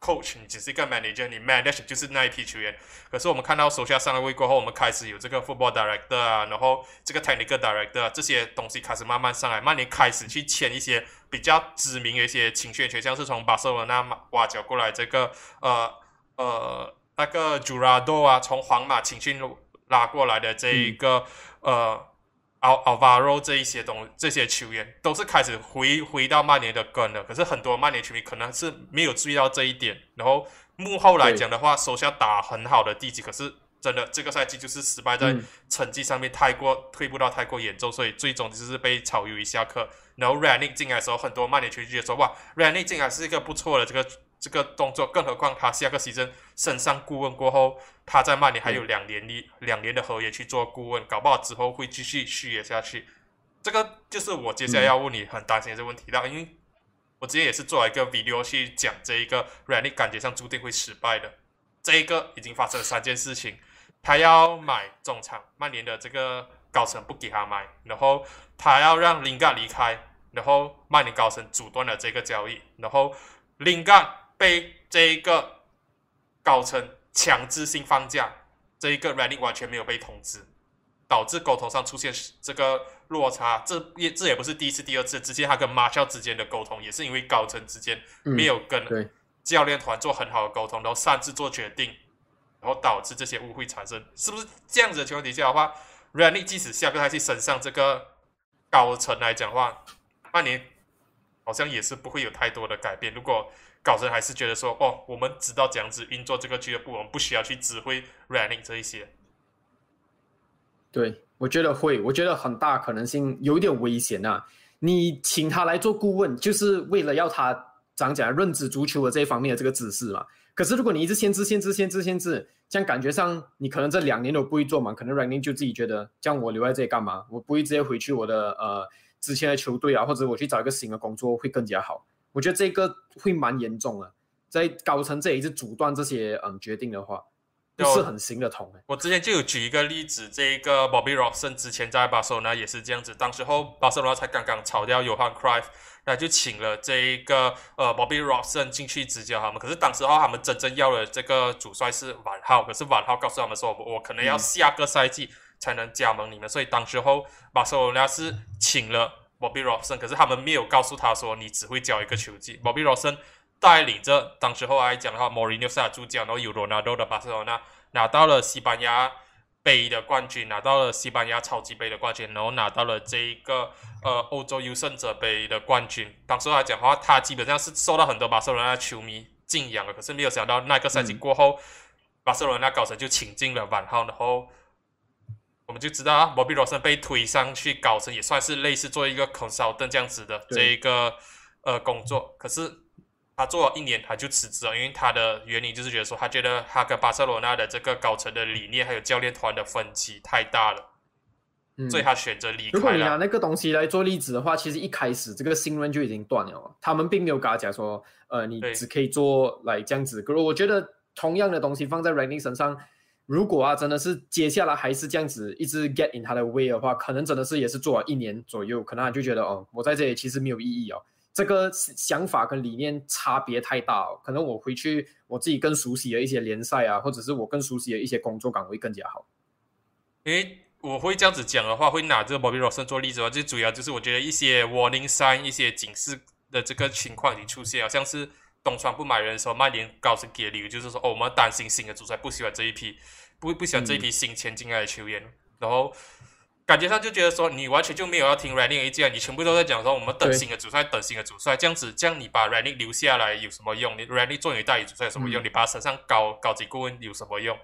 Speaker 1: coach，你只是一个 manager，你 manage 就是那一批球员。可是我们看到手下上了位过后，我们开始有这个 football director 啊，然后这个 technical director 啊这些东西开始慢慢上来。曼联开始去签一些比较知名的一些青训球像是从巴塞罗那挖角过来这个呃呃那个 Jurado 啊，从皇马青训拉过来的这一个呃。奥奥瓦罗这一些东这些球员都是开始回回到曼联的根了，可是很多曼联球迷可能是没有注意到这一点。然后幕后来讲的话，手下打很好的地基，可是真的这个赛季就是失败在成绩上面太过退步到太过严重，所以最终就是被炒鱿鱼下课。然后 Ranick 进来的时候，很多曼联球迷就说：“哇，Ranick 进来是一个不错的这个这个动作。”更何况他下个赛季升上顾问过后，他在曼联还有两年的两年的合约去做顾问，搞不好之后会继续续约下去。这个就是我接下来要问你很担心的这个问题了，因为我之前也是做了一个 video 去讲这一个 Ranick 感觉上注定会失败的。这一个已经发生了三件事情，他要买中场，曼联的这个高层不给他买，然后他要让林盖离开，然后曼联高层阻断了这个交易，然后林盖被这一个高层强制性放假，这一个 Running 完全没有被通知，导致沟通上出现这个落差。这也这也不是第一次、第二次，之前他跟马肖之间的沟通也是因为高层之间没有跟。教练团做很好的沟通，然后擅自做决定，然后导致这些误会产生，是不是这样子的情况底下的话 r a n y 即使下个赛季升上这个高层来讲话，曼联好像也是不会有太多的改变。如果高层还是觉得说，哦，我们知道这样子运作这个俱乐部，我们不需要去指挥 Running 这一些。
Speaker 2: 对，我觉得会，我觉得很大可能性有一点危险啊！你请他来做顾问，就是为了要他。讲讲认知足球的这一方面的这个知识嘛，可是如果你一直限制、限制、限制、限制，这样感觉上你可能这两年都不会做嘛，可能 Running 就自己觉得，这样我留在这里干嘛？我不会直接回去我的呃之前的球队啊，或者我去找一个新的工作会更加好。我觉得这个会蛮严重的，在高层这里是阻断这些嗯决定的话。不是很行得通
Speaker 1: 我之前就有举一个例子，这个 Bobby Robson 之前在巴塞罗那也是这样子，当时候巴塞罗那才刚刚炒掉 Johan Cruyff，那就请了这一个呃 Bobby Robson 进去执教他们。可是当时候他们真正要的这个主帅是晚号，可是晚号告诉他们说，我可能要下个赛季才能加盟你们。所以当时候巴塞罗那是请了 Bobby Robson，可是他们没有告诉他说，你只会教一个球技。Bobby Robson。带领着当时候来讲的话，莫里纽下主教，然后有罗纳多的巴塞罗那拿到了西班牙杯的冠军，拿到了西班牙超级杯的冠军，然后拿到了这一个呃欧洲优胜者杯的冠军。当时来讲的话，他基本上是受到很多巴塞罗那球迷敬仰的。可是没有想到那个赛季过后，巴塞罗那高层就请进了万号，然后我们就知道啊，莫比罗森被推上去搞成，也算是类似做一个 consultant 这样子的这一个呃工作。可是。他做了一年，他就辞职了，因为他的原因就是觉得说，他觉得他跟巴塞罗那的这个高层的理念还有教练团的分歧太大了，所以他选择离开。
Speaker 2: 如果你拿那个东西来做例子的话，其实一开始这个信任就已经断了，他们并没有跟他讲说，呃，你只可以做来这样子。可是我觉得同样的东西放在 Running 身上，如果啊真的是接下来还是这样子一直 get in 他的 way 的话，可能真的是也是做了一年左右，可能他就觉得哦，我在这里其实没有意义哦。这个想法跟理念差别太大，哦可能我回去我自己更熟悉的一些联赛啊，或者是我更熟悉的一些工作岗位更加好。
Speaker 1: 因为我会这样子讲的话，会拿这个 Bobby Robson 做例子的话，最主要就是我觉得一些 warning sign、一些警示的这个情况已经出现了，像是东窗不买人的时候，曼联高层给的理由就是说，哦，我们担心新的主帅不喜欢这一批，不不喜欢这一批新签进来的球员，然后。感觉上就觉得说，你完全就没有要听 Running 意见，你全部都在讲说我们等新的主帅，等新的主帅，这样子，这样你把 Running 留下来有什么用？你 Running 做你代理主帅有什么用？你把他身上高高级顾问有什么用？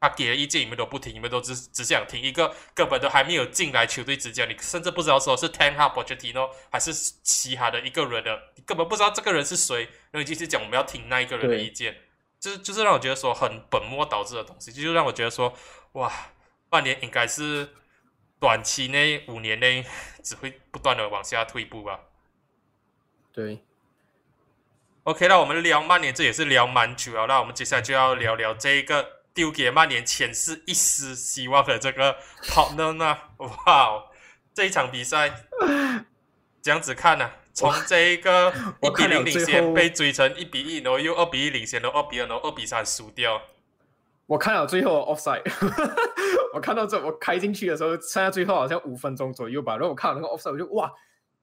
Speaker 1: 他给的意见你们都不听，你们都只只想听一个根本都还没有进来球队执教，你甚至不知道说是 Ten Hag Pochettino 还是其他的一个人的，你根本不知道这个人是谁，然后你继续讲我们要听那一个人的意见，就是就是让我觉得说很本末倒置的东西，就是让我觉得说，哇，半年应该是。短期内五年内只会不断的往下退步吧。
Speaker 2: 对。
Speaker 1: OK，那我们聊曼联，这也是聊蛮久了。那我们接下来就要聊聊这一个丢给曼联前世一丝希望的这个 Tottenham。哇，这一场比赛这样子看呢，从这一个一比零领先被追成一比一，然后又二比一领先，然后二比二，然后二比三输掉。
Speaker 2: 我看了最后 offside，我看到这我开进去的时候，剩下最后好像五分钟左右吧。然后我看到那个 offside，我就哇，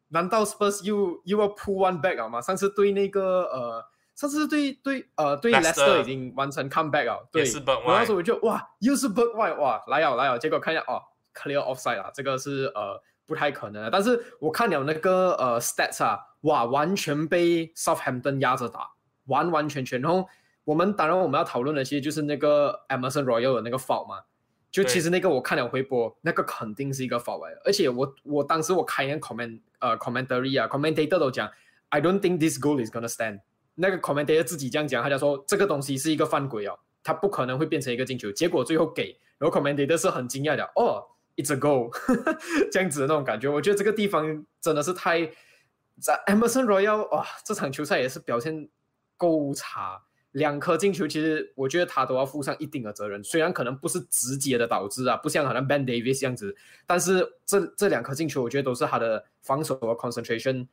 Speaker 2: 难道 Spurs 又又要 pull one back 啊吗？上次对那个呃，上次对对呃对 Leicester 已经完成 come back 了，对。然后时候我就哇，又是 b u r k white 哇，来哦来哦，结果看一下哦，clear offside 啊，这个是呃不太可能的。但是我看了那个呃 stats 啊，哇，完全被 Southampton 压着打，完完全全，然后。我们当然我们要讨论的其实就是那个 Emerson Royal 的那个 foul 嘛，就其实那个我看了回播，那个肯定是一个 foul 来的，而且我我当时我看见 comment 呃 commentary 啊 commentator 都讲，I don't think this goal is gonna stand。那个 commentator 自己这样讲，他就说这个东西是一个犯规哦，他不可能会变成一个进球，结果最后给，然后 commentator 是很惊讶的，哦，it's a goal，这样子的那种感觉，我觉得这个地方真的是太，在 Emerson Royal 哇，这场球赛也是表现够差。两颗进球，其实我觉得他都要负上一定的责任。虽然可能不是直接的导致啊，不像好像 Ben Davis 这样子，但是这这两颗进球，我觉得都是他的防守和 concentration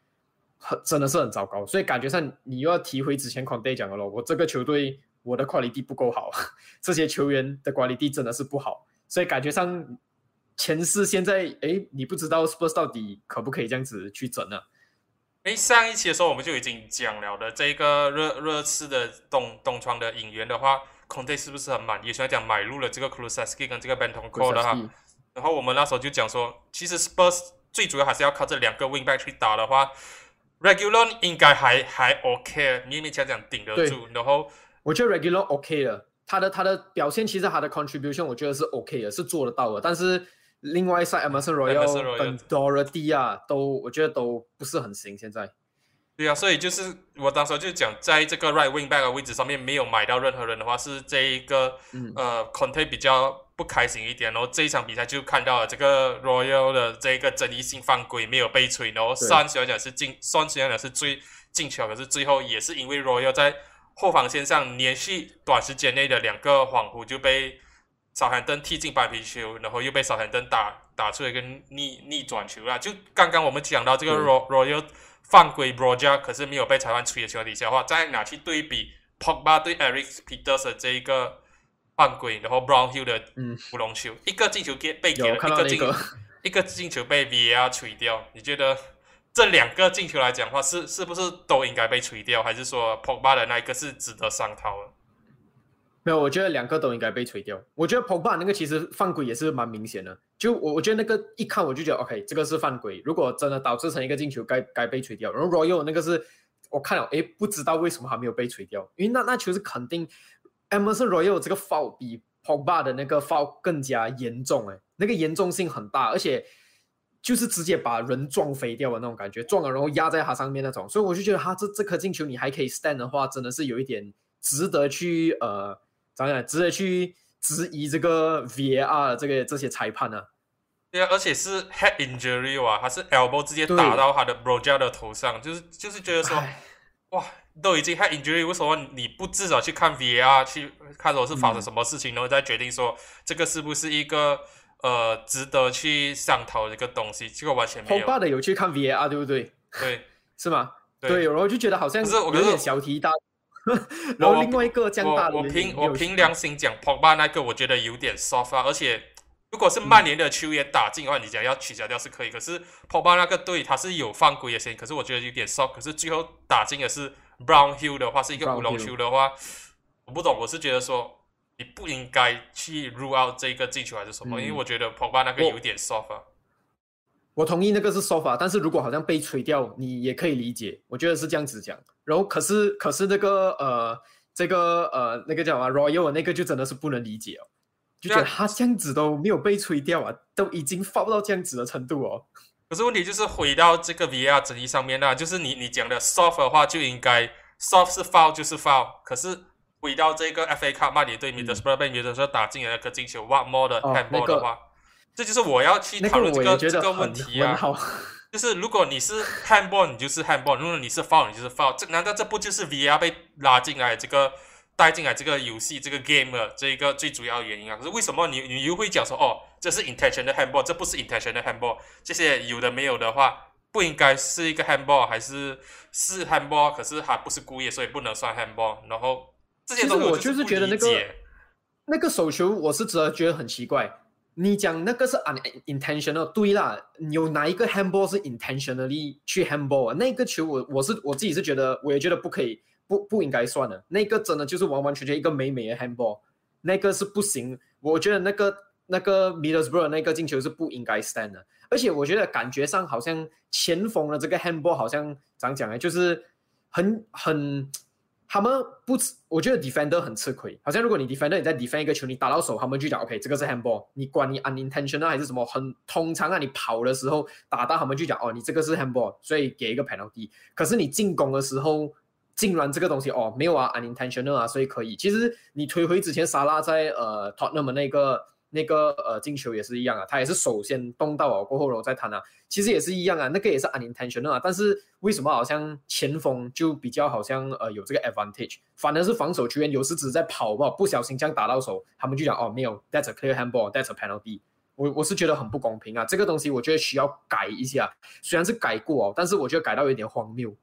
Speaker 2: 很真的是很糟糕。所以感觉上你又要提回之前 Conte 讲的咯，我这个球队我的 quality 不够好，这些球员的 quality 真的是不好，所以感觉上前四现在哎，你不知道 Spurs 到底可不可以这样子去整呢、
Speaker 1: 诶，上一期的时候我们就已经讲了的，这个热热刺的东东窗的引援的话，Conte 是不是很满意？虽然讲买入了这个 Kulusevski 跟这个 Bentancur 的哈然后我们那时候就讲说，其实 Spurs 最主要还是要靠这两个 wing back 去打的话，Regulon 应该还还 OK，勉勉强强顶得住。然后
Speaker 2: 我觉得 regular OK 了，他的他的表现其实他的 contribution 我觉得是 OK 的，是做得到的。但是另外一 side Emerson
Speaker 1: Royal
Speaker 2: Royal 跟 Dorothy 啊，都我觉得都不是很行。现在
Speaker 1: 对啊，所以就是我当时就讲，在这个 right wing back 的位置上面没有买到任何人的话，是这一个、
Speaker 2: 嗯
Speaker 1: 呃 content 比较不开心一点。然后这一场比赛就看到了这个 Royal 的这个争议性犯规没有被吹，然后
Speaker 2: 对
Speaker 1: 算虽然讲是进，算虽然讲是最进球，可是最后也是因为 Royal 在后防线上连续短时间内的两个恍惚就被少罕登踢进白皮球，然后又被少罕登打打出了一个逆逆转球啦。就刚刚我们讲到这个 Ro- Royal 犯规 Broja，可是没有被裁判吹的情况底下的话，再拿去对比 Pogba 对 Eric Peters 的这一个犯规，然后 Brownhill 的
Speaker 2: 嗯
Speaker 1: 乌龙球，一个进球给被给了，
Speaker 2: 有看
Speaker 1: 一个进 一个进球被 VAR 吹掉。你觉得这两个进球来讲的话，是是不是都应该被吹掉，还是说 Pogba 的那一个是值得商讨的？
Speaker 2: 没有，我觉得两个都应该被吹掉。我觉得 Pogba 那个其实犯规也是蛮明显的，就我我觉得那个一看我就觉得 OK，这个是犯规。如果真的导致成一个进球，该该被吹掉。然后 Royal 那个是我看了，诶，不知道为什么还没有被吹掉，因为那那球是肯定 Emerson Royal 这个 foul 比 Pogba 的那个 foul 更加严重，诶，那个严重性很大，而且就是直接把人撞飞掉的那种感觉，撞了然后压在他上面那种。所以我就觉得他这这颗进球你还可以 stand 的话，真的是有一点值得去呃。怎么讲？值得去质疑这个 VAR 这个这些裁判呢、
Speaker 1: 对啊，而且是 head injury 啊，他是 elbow 直接打到他的 Broja 的头上，就是就是觉得说，哇，都已经 head injury，为什么你不至少去看 VAR 去看说是发生
Speaker 2: 嗯
Speaker 1: 什么事情，然后再决定说这个是不是一个呃值得去商讨的一个东西？这个完全没有。
Speaker 2: Pogba 的有去看 VAR 对不对？
Speaker 1: 对
Speaker 2: 是吗？
Speaker 1: 对
Speaker 2: 然后就觉得好像
Speaker 1: 是我
Speaker 2: 有点小题大，然后另外一个这样大的
Speaker 1: 我凭我凭良心讲，Pogba 那个我觉得有点 soft 啊，而且如果是曼联的球员打进的话，你讲要取消掉是可以，可是 Pogba 那个队他是有犯规的嫌疑，可是我觉得有点 soft，可是最后打进的是 Brown Hill 的话是一个
Speaker 2: Brownhill
Speaker 1: 乌龙球的话，我不懂，我是觉得说你不应该去 rule out 这个进球还是什么，
Speaker 2: 嗯
Speaker 1: 因为我觉得 Pogba 那个有点 soft 啊。
Speaker 2: 我同意那个是说法，但是如果好像被吹掉，你也可以理解，我觉得是这样子讲。然后可是可是那个呃这个呃那个叫什么 Royal 那个就真的是不能理解哦，就觉得他这样子都没有被吹掉啊，都已经放到这样子的程度哦。
Speaker 1: 可是问题就是回到这个 VR 争议上面啦，就是你你讲的 soft 的话就应该 soft 是 foul 就是 foul，可是回到这个 FA Cup 曼联对 Middlesbrough 被 Middlesbrough 打进了那个进球 what more 的
Speaker 2: 哦
Speaker 1: handball 的话，这就是我要去讨论这个这个问题啊。就是如果你是 handball，你就是 handball；如果你是 foul，你就是 foul。这难道这不就是 VR 被拉进来这个带进来这个游戏这个 game 的这一个最主要原因啊？可是为什么你你又会讲说哦，这是 intentional handball，这不是 intentional handball？这些有的没有的话，不应该是一个 handball，还是是 handball？可是它不是故意，所以不能算 handball。然后这些
Speaker 2: 其实我
Speaker 1: 东西就
Speaker 2: 就是觉得那个那个手球，我是真的觉得很奇怪。你讲那个是 unintentional，对啦，有哪一个 handball 是 intentionally 去 handball 啊？那个球我我是我自己是觉得，我也觉得不可以，不不应该算的。那个真的就是完完全全一个美美的 handball，那个是不行。我觉得那个那个 Middlesbrough 那个进球是不应该 stand 的。而且我觉得感觉上好像前锋的这个 handball 好像怎样讲呢？就是很很他们不吃，我觉得 defender 很吃亏。好像如果你 defender 你在 defend 一个球，你打到手，他们就讲 OK，这个是 handball。你管你 unintentional 还是什么，很通常啊，你跑的时候打到他们就讲哦，你这个是 handball，所以给一个 penalty。可是你进攻的时候，竟然这个东西哦没有啊 unintentional 啊，所以可以。其实你推回之前沙拉在呃 Tottenham 那个。那个呃进球也是一样啊，他也是首先动到啊，过后然后再弹啊，其实也是一样啊，那个也是 unintentional 啊，但是为什么好像前锋就比较好像呃有这个 advantage，反而是防守球员有时只是在跑吧，不小心这样打到手，他们就讲哦没有，that's a clear handball，that's a penalty，我我是觉得很不公平啊，这个东西我觉得需要改一下，虽然是改过哦，但是我觉得改到有点荒谬。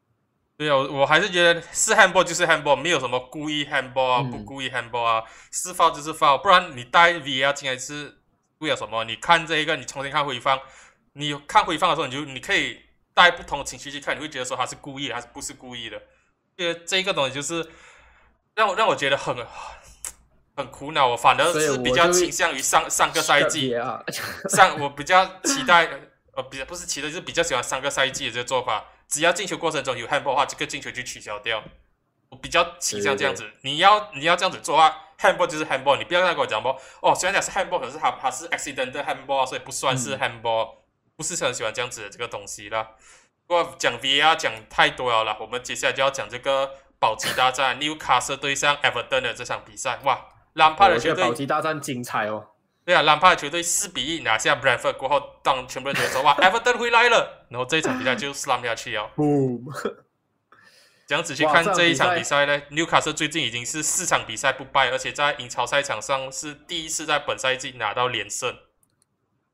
Speaker 1: 对啊，我还是觉得是 handball 就是 handball，没有什么故意 handball 啊，不故意 handball 啊，是 foul 就是 foul，不然你带 VR 进来是为了什么？你看这一个，你重新看回放，你看回放的时候，你就你可以带不同的情绪去看，你会觉得说他是故意还是不是故意的？这这一个东西就是让我让我觉得很很苦恼，我反而是比较倾向于上上个赛季上我比较期待呃，比较不是期待，就是比较喜欢上个赛季的这个做法。只要进球过程中有 handball 的话，这个进球就取消掉。我比较倾向这样子。你要你要这样子做啊，handball 就是 handball，你不要再跟我讲说哦，虽然讲是 handball，可是它它是 accidental handball，所以不算是 handball。不是很喜欢这样子的这个东西啦。不过讲 VR 讲太多了啦，我们接下来就要讲这个保级大战，Newcastle 对上 Everton 的这场比赛。哇，兰帕的球队
Speaker 2: 保级大战精彩哦。
Speaker 1: 对啊，兰帕的球队四比一拿下 Brentford 过后，当全部人都说哇，Everton 回来了，然后这一场比赛就 slam 下去哦。这样子去看这一场比赛呢，Newcastle 最近已经是四场比赛不败，而且在英超赛场上是第一次在本赛季拿到连胜。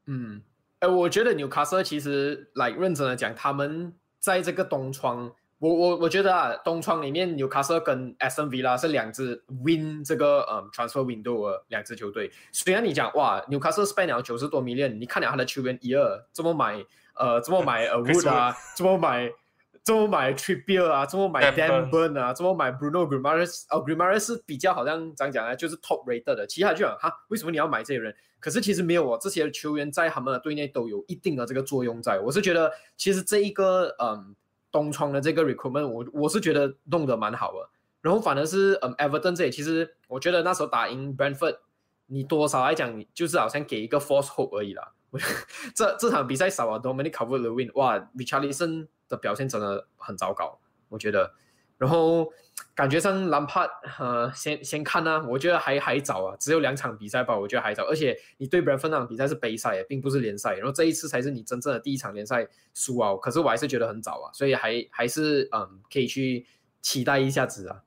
Speaker 2: 嗯，哎，我觉得 Newcastle 其实来认真的讲，他们在这个东窗。我我我觉得啊，东窗里面纽卡斯跟 S N V 啦是两支 win 这个嗯 transfer window 的两支球队。虽然你讲哇，纽卡斯尔 spend 了九十多 million，你看了他的球员一二，怎么买呃怎么买 a w o o d 啊，怎么买怎么买 Trippier 啊，怎么买 Dan Burn 啊，怎么买 Bruno Grimares 哦 Grimares 是比较好像怎样讲呢，就是 top rated 的。其他就讲哈，为什么你要买这些人？可是其实没有哦，这些球员在他们的队内都有一定的这个作用在。我是觉得其实这一个嗯。东窗的这个 recruitment，我我是觉得弄得蛮好的。然后反而是嗯，Everton 这里，其实我觉得那时候打赢 Brentford，你多少来讲，就是好像给一个 false hope 而已啦。这这场比赛少了 Dominic c o v e r the win，哇，Richardson 的表现真的很糟糕，我觉得。然后感觉上兰帕呃，先先看呢，我觉得还还早啊，只有两场比赛吧，我觉得还早。而且你对 Brentford 那场比赛是杯赛，并不是联赛，然后这一次才是你真正的第一场联赛输啊。可是我还是觉得很早啊，所以还还是嗯，可以去期待一下子啊。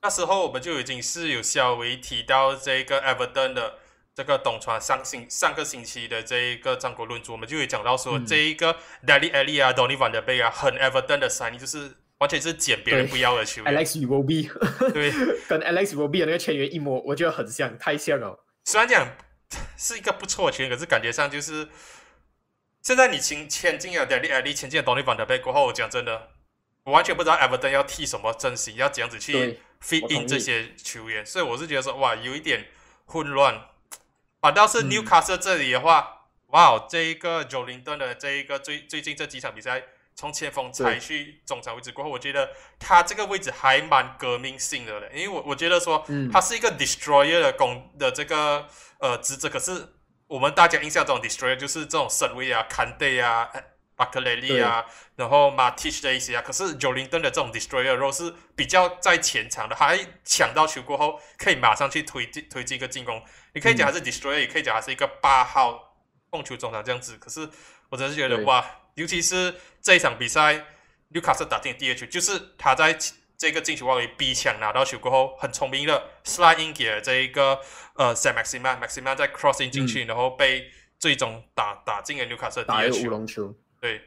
Speaker 1: 那时候我们就已经是有稍微提到这个 Everton 的这个东窗上星上个星期的这一个战国论著，我们就有讲到说这一个 Daly Ali 啊，Donny Van Der Beek 啊，很 Everton 的三，就是。完全是捡别人不要的球员
Speaker 2: ，Alex u o b
Speaker 1: 对，
Speaker 2: 跟 Alex u o b 的那个签约一模，我觉得很像，太像了。
Speaker 1: 虽然讲是一个不错的球员，可是感觉上就是现在你签签进了 Ali，签进了 Donny Van Der Beek 过后，我讲真的，我完全不知道 Everton 要踢什么阵型，要怎样子去 fit in 这些球员，所以我是觉得说，哇，有一点混乱。反倒是 Newcastle 这里的话，哇，这一个 Jolinton 的这一个最最近这几场比赛。从前锋踩去中场位置过后，我觉得他这个位置还蛮革命性的嘞，因为我我觉得说，他是一个 destroyer 的攻的这个呃职责，可是我们大家印象中 destroyer 就是这种身位啊、坎队啊、巴克雷利啊，然后马蒂奇的一些啊，可是九零登的这种 destroyer 若是比较在前场的，还抢到球过后可以马上去推进推进一个进攻，你可以讲他是 destroyer，也可以讲他是一个八号控球中场这样子，可是我真是觉得哇。尤其是这一场比赛，纽卡斯打进第二球，就是他在这个进球外围逼抢拿到球过后，很聪明的 slide in 给了这一个呃 Sam Maximan，Maximan 在 crossing 进去，然后被最终打打进了纽卡斯第二
Speaker 2: 球。乌龙球。
Speaker 1: 对，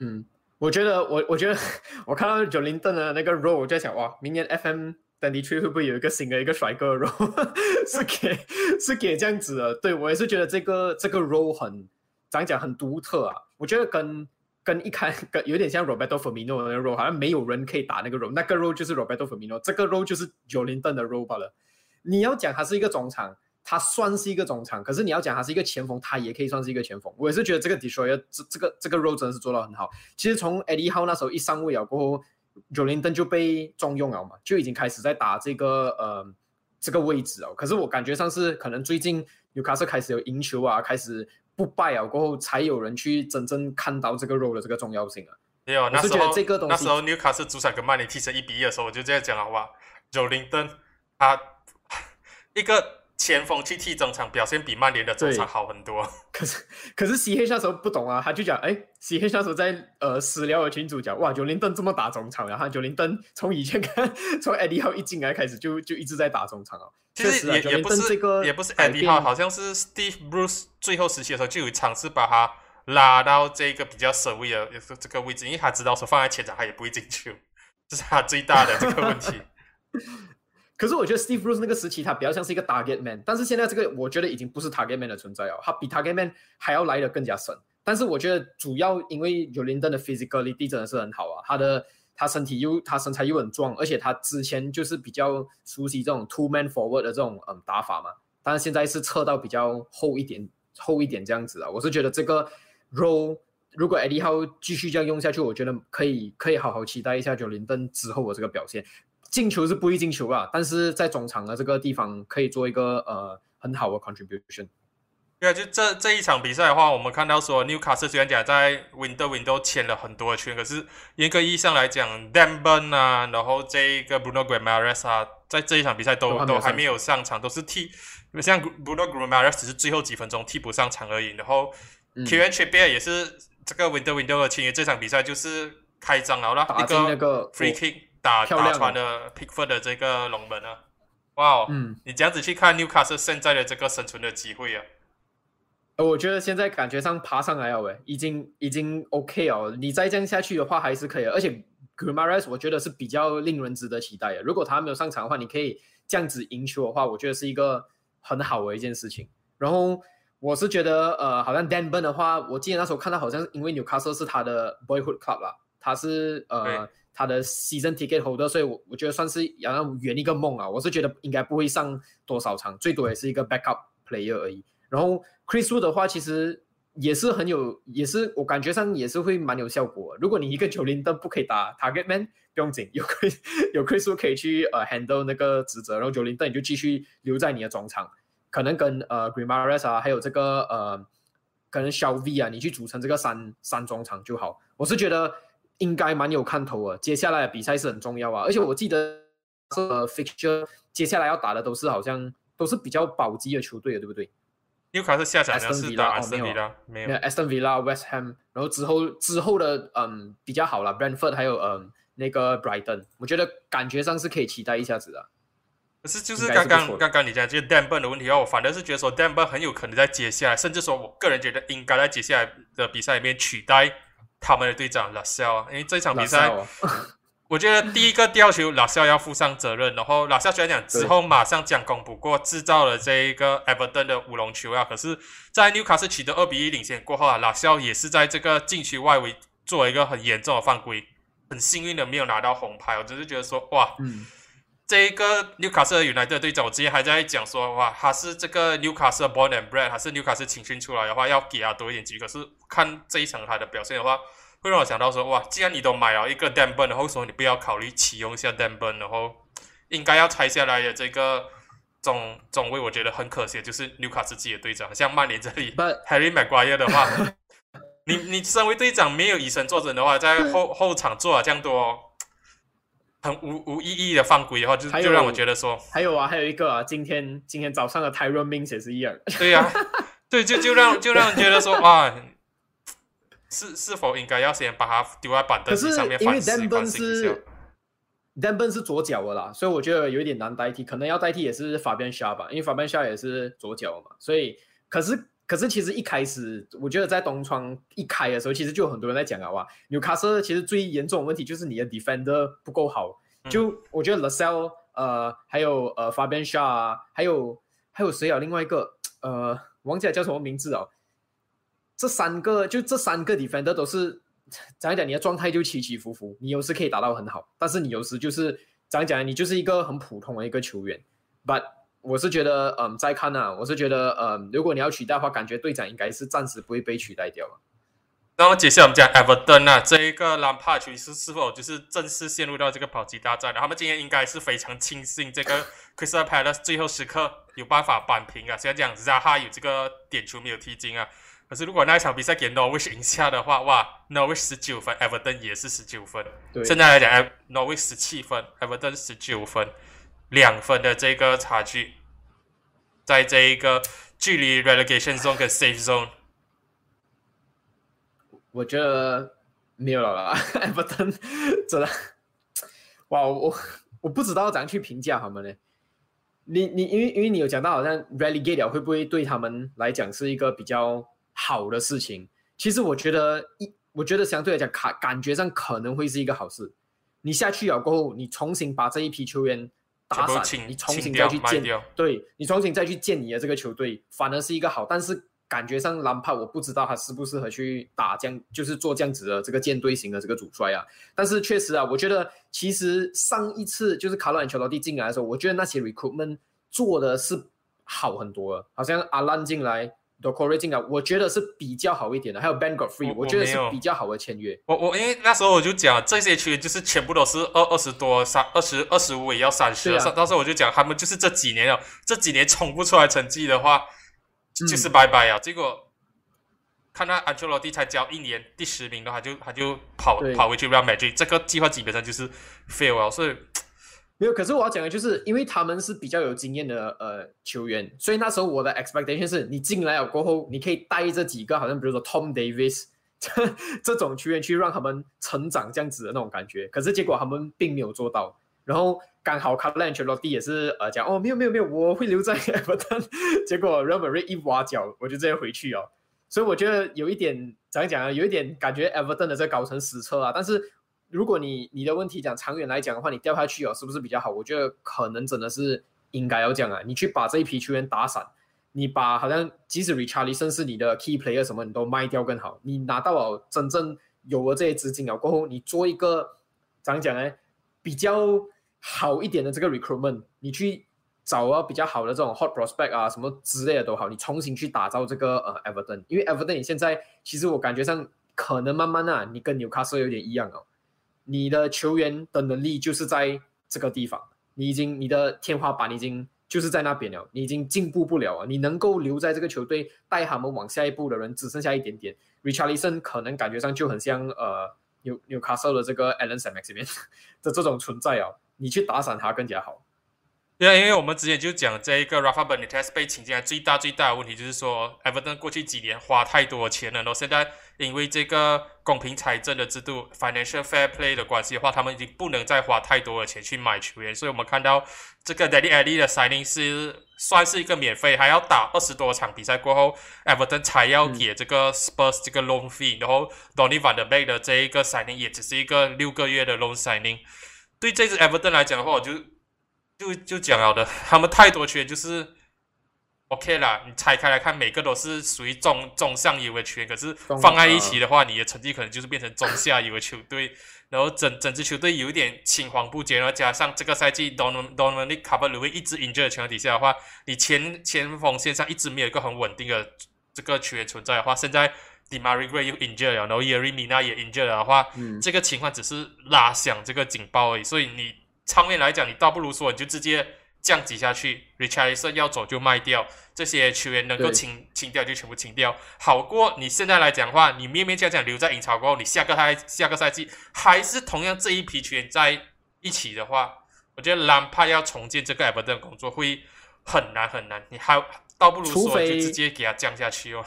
Speaker 2: 嗯，我觉得我我觉得 我看到九零顿的那个 role，我就在想哇，明年 FM 的你去会不会有一个新的一个帅哥 role，是给是给这样子的？对我也是觉得这个这个 role 很。讲讲很独特啊，我觉得跟跟一开跟有点像 Roberto Firmino 的 role，好像没有人可以打那个 role，那个 role 就是 Roberto Firmino，这个 role 就是九零顿的 role 罢了。你要讲他是一个中场，他算是一个中场，可是你要讲他是一个前锋，他也可以算是一个前锋。我也是觉得这个 Destroyer 这这个这个 role 真的是做到很好。其实从 Eddie Howe 那时候一上位啊过后，九林登就被重用了嘛，就已经开始在打这个呃这个位置哦。可是我感觉上是可能最近纽卡斯开始有赢球啊，开始不败啊过后，才有人去真正看到这个 role 的这个重要性啊。
Speaker 1: 没有，那时候
Speaker 2: 这个东西
Speaker 1: 那时候纽卡斯主场跟曼联踢成一比一的时候，我就这样讲了哇，九林登他 一个。前锋去踢中场，表现比曼联的中场好很多。
Speaker 2: 可是，可是 C H 那时候不懂啊，他就讲，哎，C H 那时候在呃私聊的群主讲，哇，九零登这么打中场，然后九零登从以前看，从 Eddie 号一进来开始就就一直在打中场啊。
Speaker 1: 其实也也不是这个，也不是 Eddie 号，好像是 Steve Bruce 最后时期的时候就有尝试把他拉到这个比较守卫的这个位置，因为他知道说放在前场他也不会进球，这是他最大的这个问题。
Speaker 2: 可是我觉得 Steve Bruce 那个时期他比较像是一个 target man，但是现在这个我觉得已经不是 target man 的存在哦，他比 target man 还要来的更加深。但是我觉得主要因为有林登的 physicality 真的是很好啊，他的他身体又他身材又很壮，而且他之前就是比较熟悉这种 two man forward 的这种嗯打法嘛，但是现在是撤到比较厚一点厚一点这样子啊，我是觉得这个 role 如果 Eddie 号继续这样用下去，我觉得可以可以好好期待一下九林登之后的这个表现。进球是不会进球啊，但是在中场的这个地方可以做一个呃很好的 contribution。
Speaker 1: 对啊，就这这一场比赛的话，我们看到说，Newcastle 虽然讲在 Window Window 签了很多的圈，可是严格意义上来讲，Danburn 啊，然后这一个 Bruno g r a m a r e s 啊，在这一场比赛都都还没有上场，都是替像 Bruno g r a m a r e s 只是最后几分钟替补上场而已。然后 Kieran Trippier 也是这个 Window Window 的签约，这场比赛就是开张了啦，一
Speaker 2: 个
Speaker 1: free kick。打打穿的 Pickford 的这个龙门啊，哇，嗯，你这样子去看 Newcastle 现在的这个生存的机会啊，
Speaker 2: 呃，我觉得现在感觉上爬上来了，喂，已经已经 OK 哦，你再这样下去的话还是可以，而且 g r a m a r e s 我觉得是比较令人值得期待的。如果他没有上场的话，你可以这样子赢球的话，我觉得是一个很好的一件事情。然后我是觉得，呃，好像 Dan Burn 的话，我记得那时候看到好像因为 Newcastle 是他的 Boyhood Club 啦，他是呃。他的 season ticket holder，所以我我觉得算是要圆一个梦啊。我是觉得应该不会上多少场，最多也是一个 backup player 而已。然后 Chris Wood 的话，其实也是很有，也是我感觉上也是会蛮有效果。如果你一个九零都不可以打 target man，不用紧，有 Chris 有 Chris Wood 可以去呃 handle 那个职责，然后九零灯你就继续留在你的中场，可能跟呃 Green Mares 啊，还有这个呃可能小 V 啊，你去组成这个三三中场就好。我是觉得。应该蛮有看头啊！接下来的比赛是很重要啊，而且我记得呃，fixture 接下来要打的都是好像都是比较保级的球队，对不对？
Speaker 1: 纽卡是下场的是打阿森维拉，
Speaker 2: 没有 Aston Villa、West Ham，然后之后之后的嗯比较好了，Brentford 还有嗯那个 Brighton，我觉得感觉上是可以期待一下子的。
Speaker 1: 可是就是刚刚刚刚你讲这个 Danburn 的问题啊，我反正是觉得说 Danburn 很有可能在接下来，甚至说我个人觉得应该在接下来的比赛里面取代。他们的队长拉肖啊，因为这场比赛，我觉得第一个吊球拉肖要负上责任。然后拉肖虽然讲之后马上将功补过，制造了这一个 Everton 的乌龙球啊，可是，在纽卡斯取得二比一领先过后啊，拉肖也是在这个禁区外围做一个很严重的犯规，很幸运的没有拿到红牌。我只是觉得说，哇。这一个纽卡斯尔 United 队长，我之前还在讲说，哇，他是这个纽卡斯 born and bred，他是纽卡斯青训出来的话，要给他多一点机会。可是看这一场他的表现的话，会让我想到说，哇，既然你都买了一个 Burn，然后说你不要考虑启用一下 Burn，然后应该要拆下来的这个中中卫，我觉得很可惜，就是纽卡斯自己的队长，像曼联这里 Harry Maguire 的话，你你身为队长没有以身作则的话，在后后场做了这样多。很无无意义的犯规的话，就就让我觉得说，
Speaker 2: 还有啊，还有一个啊，今天今天早上的 Tyrone Mings 也是一样。
Speaker 1: 对呀，对，就就让就让人觉得说，哇，是是否应该要先把它丢在板凳上面反思反思一下
Speaker 2: ？Denben 是左脚的啦，所以我觉得有一点难代替，可能要代替也是法边虾吧，因为法边虾也是左脚嘛，所以可是可是其实一开始我觉得在东窗一开的时候，其实就有很多人在讲啊，哇，纽卡斯其实最严重的问题就是你的 defender 不够好。就我觉得 Lascelle，呃，还有呃 Fabian Shaw，还有还有谁啊？另外一个呃，忘记了叫什么名字哦。这三个就这三个 defender 都是讲一讲，你的状态就起起伏伏，你有时可以打到很好，但是你有时就是讲一讲，你就是一个很普通的一个球员。But 我是觉得，嗯，再看呢，我是觉得，嗯，如果你要取代的话，感觉队长应该是暂时不会被取代掉了。
Speaker 1: 然后接下来我们讲 Everton 啊，这一个兰帕区是是否就是正式陷入到这个保级大战了？他们今天应该是非常庆幸这个 Crystal Palace 最后时刻有办法扳平啊。虽然讲 Zaha 有这个点球没有踢进啊，可是如果那一场比赛给 Norwich 赢下的话，哇，Norwich 十九分，Everton 也是十九分。
Speaker 2: 对，
Speaker 1: 现在来讲，Norwich 十七分，Everton 十九分，两分的这个差距，在这一个距离 Relegation Zone 跟 Safe Zone。
Speaker 2: 我觉得没有了啦，Everton 真的，哇，我我不知道怎样去评价他们呢。你你因为因为你有讲到好像 relegate 会不会对他们来讲是一个比较好的事情？其实我觉得一，我觉得相对来讲，感感觉上可能会是一个好事。你下去了过后，你重新把这一批球员打散，你重新再去建，对你重新再去建你的这个球队，反而是一个好。但是感觉上，兰帕我不知道他适不适合去打这样，就是做这样子的这个舰队型的这个主帅啊。但是确实啊，我觉得其实上一次就是卡洛安乔罗蒂进来的时候，我觉得那些 recruitment 做的是好很多了。好像阿兰进来 d o c o r e 进来，我觉得是比较好一点的。还有 Ben Godfrey，我觉得是比较好的签约。
Speaker 1: 我我因为那时候我就讲这些球员就是全部都是二二十多三二十二十五也要三十。到时候我就讲他们就是这几年哦，这几年冲不出来成绩的话。就是拜拜啊！结果看到安切洛蒂才教一年第十名的话，就他就跑跑回去不要买这个计划基本上就是 fail 啊！所以
Speaker 2: 没有。可是我要讲的就是，因为他们是比较有经验的呃球员，所以那时候我的 expectation 是你进来了过后，你可以带这几个，好像比如说 Tom Davis 这 这种球员去让他们成长这样子的那种感觉。可是结果他们并没有做到，然后。刚好卡兰切洛蒂也是呃讲哦没有没有没有我会留在 Everton，结果 r o b e r 一挖脚我就直接回去哦，所以我觉得有一点怎样讲啊，有一点感觉 Everton 的这搞成死车啊。但是如果你你的问题讲长远来讲的话，你掉下去哦是不是比较好？我觉得可能真的是应该要讲啊，你去把这一批球员打散，你把好像即使 Richarlison 是你的 key player 什么你都卖掉更好，你拿到了真正有了这些资金了过后，你做一个怎样讲呢？比较。好一点的这个 recruitment，你去找啊比较好的这种 hot prospect 啊什么之类的都好，你重新去打造这个呃 Everton，因为 Everton 你现在其实我感觉上可能慢慢啊，你跟纽卡斯有点一样哦，你的球员的能力就是在这个地方，你已经你的天花板已经就是在那边了，你已经进步不了啊，你能够留在这个球队带他们往下一步的人只剩下一点点，Richarlison 可能感觉上就很像呃纽纽卡斯的这个 Alan Samek 这边的这种存在啊。你去打散他更加好。
Speaker 1: 对啊，因为我们之前就讲这一个 Rafa Benitez 被请进来最大最大的问题就是说，Everton 过去几年花太多钱了，然后现在因为这个公平财政的制度 （financial fair play） 的关系的话，他们已经不能再花太多的钱去买球员。所以我们看到这个 Daddy Ali 的 signing 是算是一个免费，还要打二十多场比赛过后，Everton 才要给这个 Spurs 这个 loan fee，然后 Donny Van de Beek 的这一个 signing 也只是一个六个月的 loan signing。对这支 Everton 来讲的话，我就就就讲了的，他们太多球员就是 OK 啦。你拆开来看，每个都是属于中中上游的球员，可是放在一起的话，你的成绩可能就是变成中下游的球队。然后整整支球队有一点青黄不接，然后加上这个赛季 Don Dominic c a v a l l e 一直 injured 的情况底下的话，你前前锋线上一直没有一个很稳定的这个球员存在的话，现在。d e m a r i Gray 又 injured 了，然后 Yeri Mina 也 injured 的话，这个情况只是拉响这个警报而已。所以你长远来讲，你倒不如说你就直接降级下去，Richardson 要走就卖掉，这些球员能够清清掉就全部清掉，好过你现在来讲的话，你面面相讲留在英超过后，你下个赛下个赛季还是同样这一批球员在一起的话，我觉得兰帕要重建这个 Everton 工作会很难很难。你还倒不如说就直接给他降下去哦。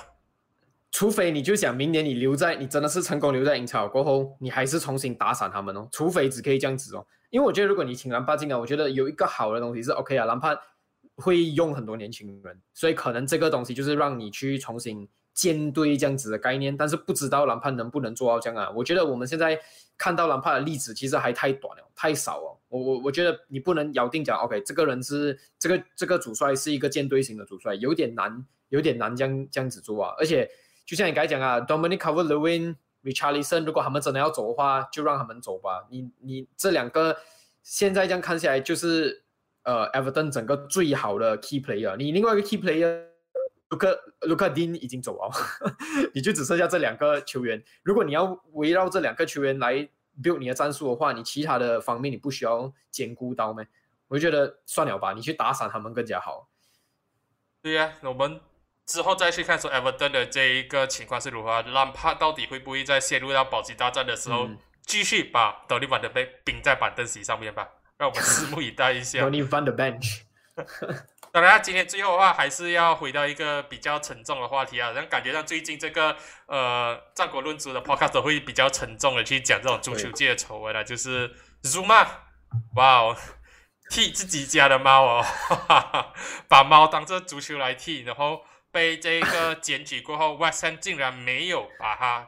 Speaker 2: 除非你就想明年你留在，你真的是成功留在英超过后，你还是重新打散他们哦。除非只可以这样子哦，因为我觉得如果你请兰帕进来，我觉得有一个好的东西是 OK 啊，兰帕会用很多年轻人，所以可能这个东西就是让你去重新建队这样子的概念。但是不知道兰帕能不能做到这样啊？我觉得我们现在看到兰帕的例子其实还太短了，太少哦。我我我觉得你不能咬定讲 OK，这个人是这个这个主帅是一个建队型的主帅，有点难，有点难这样这样子做啊，而且。就像你刚才讲啊，Dominic c a v e r l e w i n、Richarlison，如果他们真的要走的话，就让他们走吧。你你这两个现在这样看起来，就是呃，Everton 整个最好的 key player。你另外一个 key player 卢克卢克丁已经走了，你就只剩下这两个球员。如果你要围绕这两个球员来 build 你的战术的话，你其他的方面你不需要兼顾到吗？我就觉得算了吧，你去打散他们更加好。
Speaker 1: 对呀，我们之后再去看说 Everton 的这一个情况是如何，让帕到底会不会在陷入到保级大战的时候，继续把德里板的被冰在板凳席上面吧？让我们拭目以待一下。
Speaker 2: Tony Van the bench。
Speaker 1: 当然，今天最后的话还是要回到一个比较沉重的话题啊，让感觉到最近这个呃战国论足的 podcast 会比较沉重的去讲这种足球界的丑闻了，就是 Zuma，哇哦，踢自己家的猫哦，把猫当做足球来踢，然后被这个检举过后，West Ham 竟然没有把它。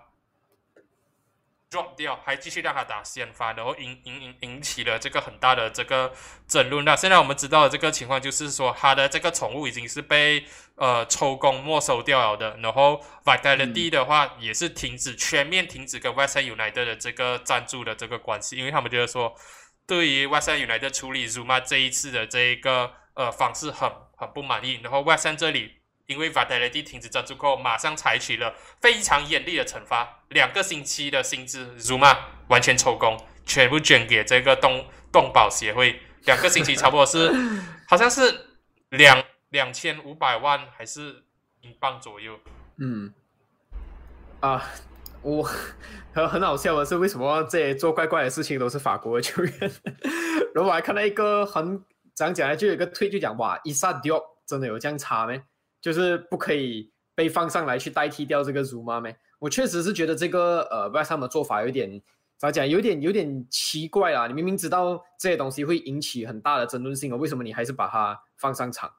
Speaker 1: drop 掉，还继续让他打先发，然后引引引引起了这个很大的这个争论。那现在我们知道的这个情况就是说，他的这个宠物已经是被呃抽工没收掉了的。然后 Vitality 的话也是停止全面停止跟 West Ham United 的这个赞助的这个关系，因为他们觉得说，对于 West Ham United 处理 Zuma 这一次的这一个呃方式很很不满意。然后 West Ham 这里。因为 Vitality 停止赞助后，马上采取了非常严厉的惩罚，两个星期的薪资，Zuma 完全抽工，全部捐给这个动动保协会。两个星期差不多是，好像是两两千五百万还是英镑左右。
Speaker 2: 嗯，啊，我很很好笑的是，为什么这些做怪怪的事情都是法国的球员？然后我还看到一个很讲讲来，就有一个推就讲哇，伊萨迪奥真的有这样差没？就是不可以被放上来去代替掉这个 Zuma 咩？我确实是觉得这个呃 West Ham 的做法有点咋讲，有点有点奇怪啦。你明明知道这些东西会引起很大的争论性啊，为什么你还是把它放上场？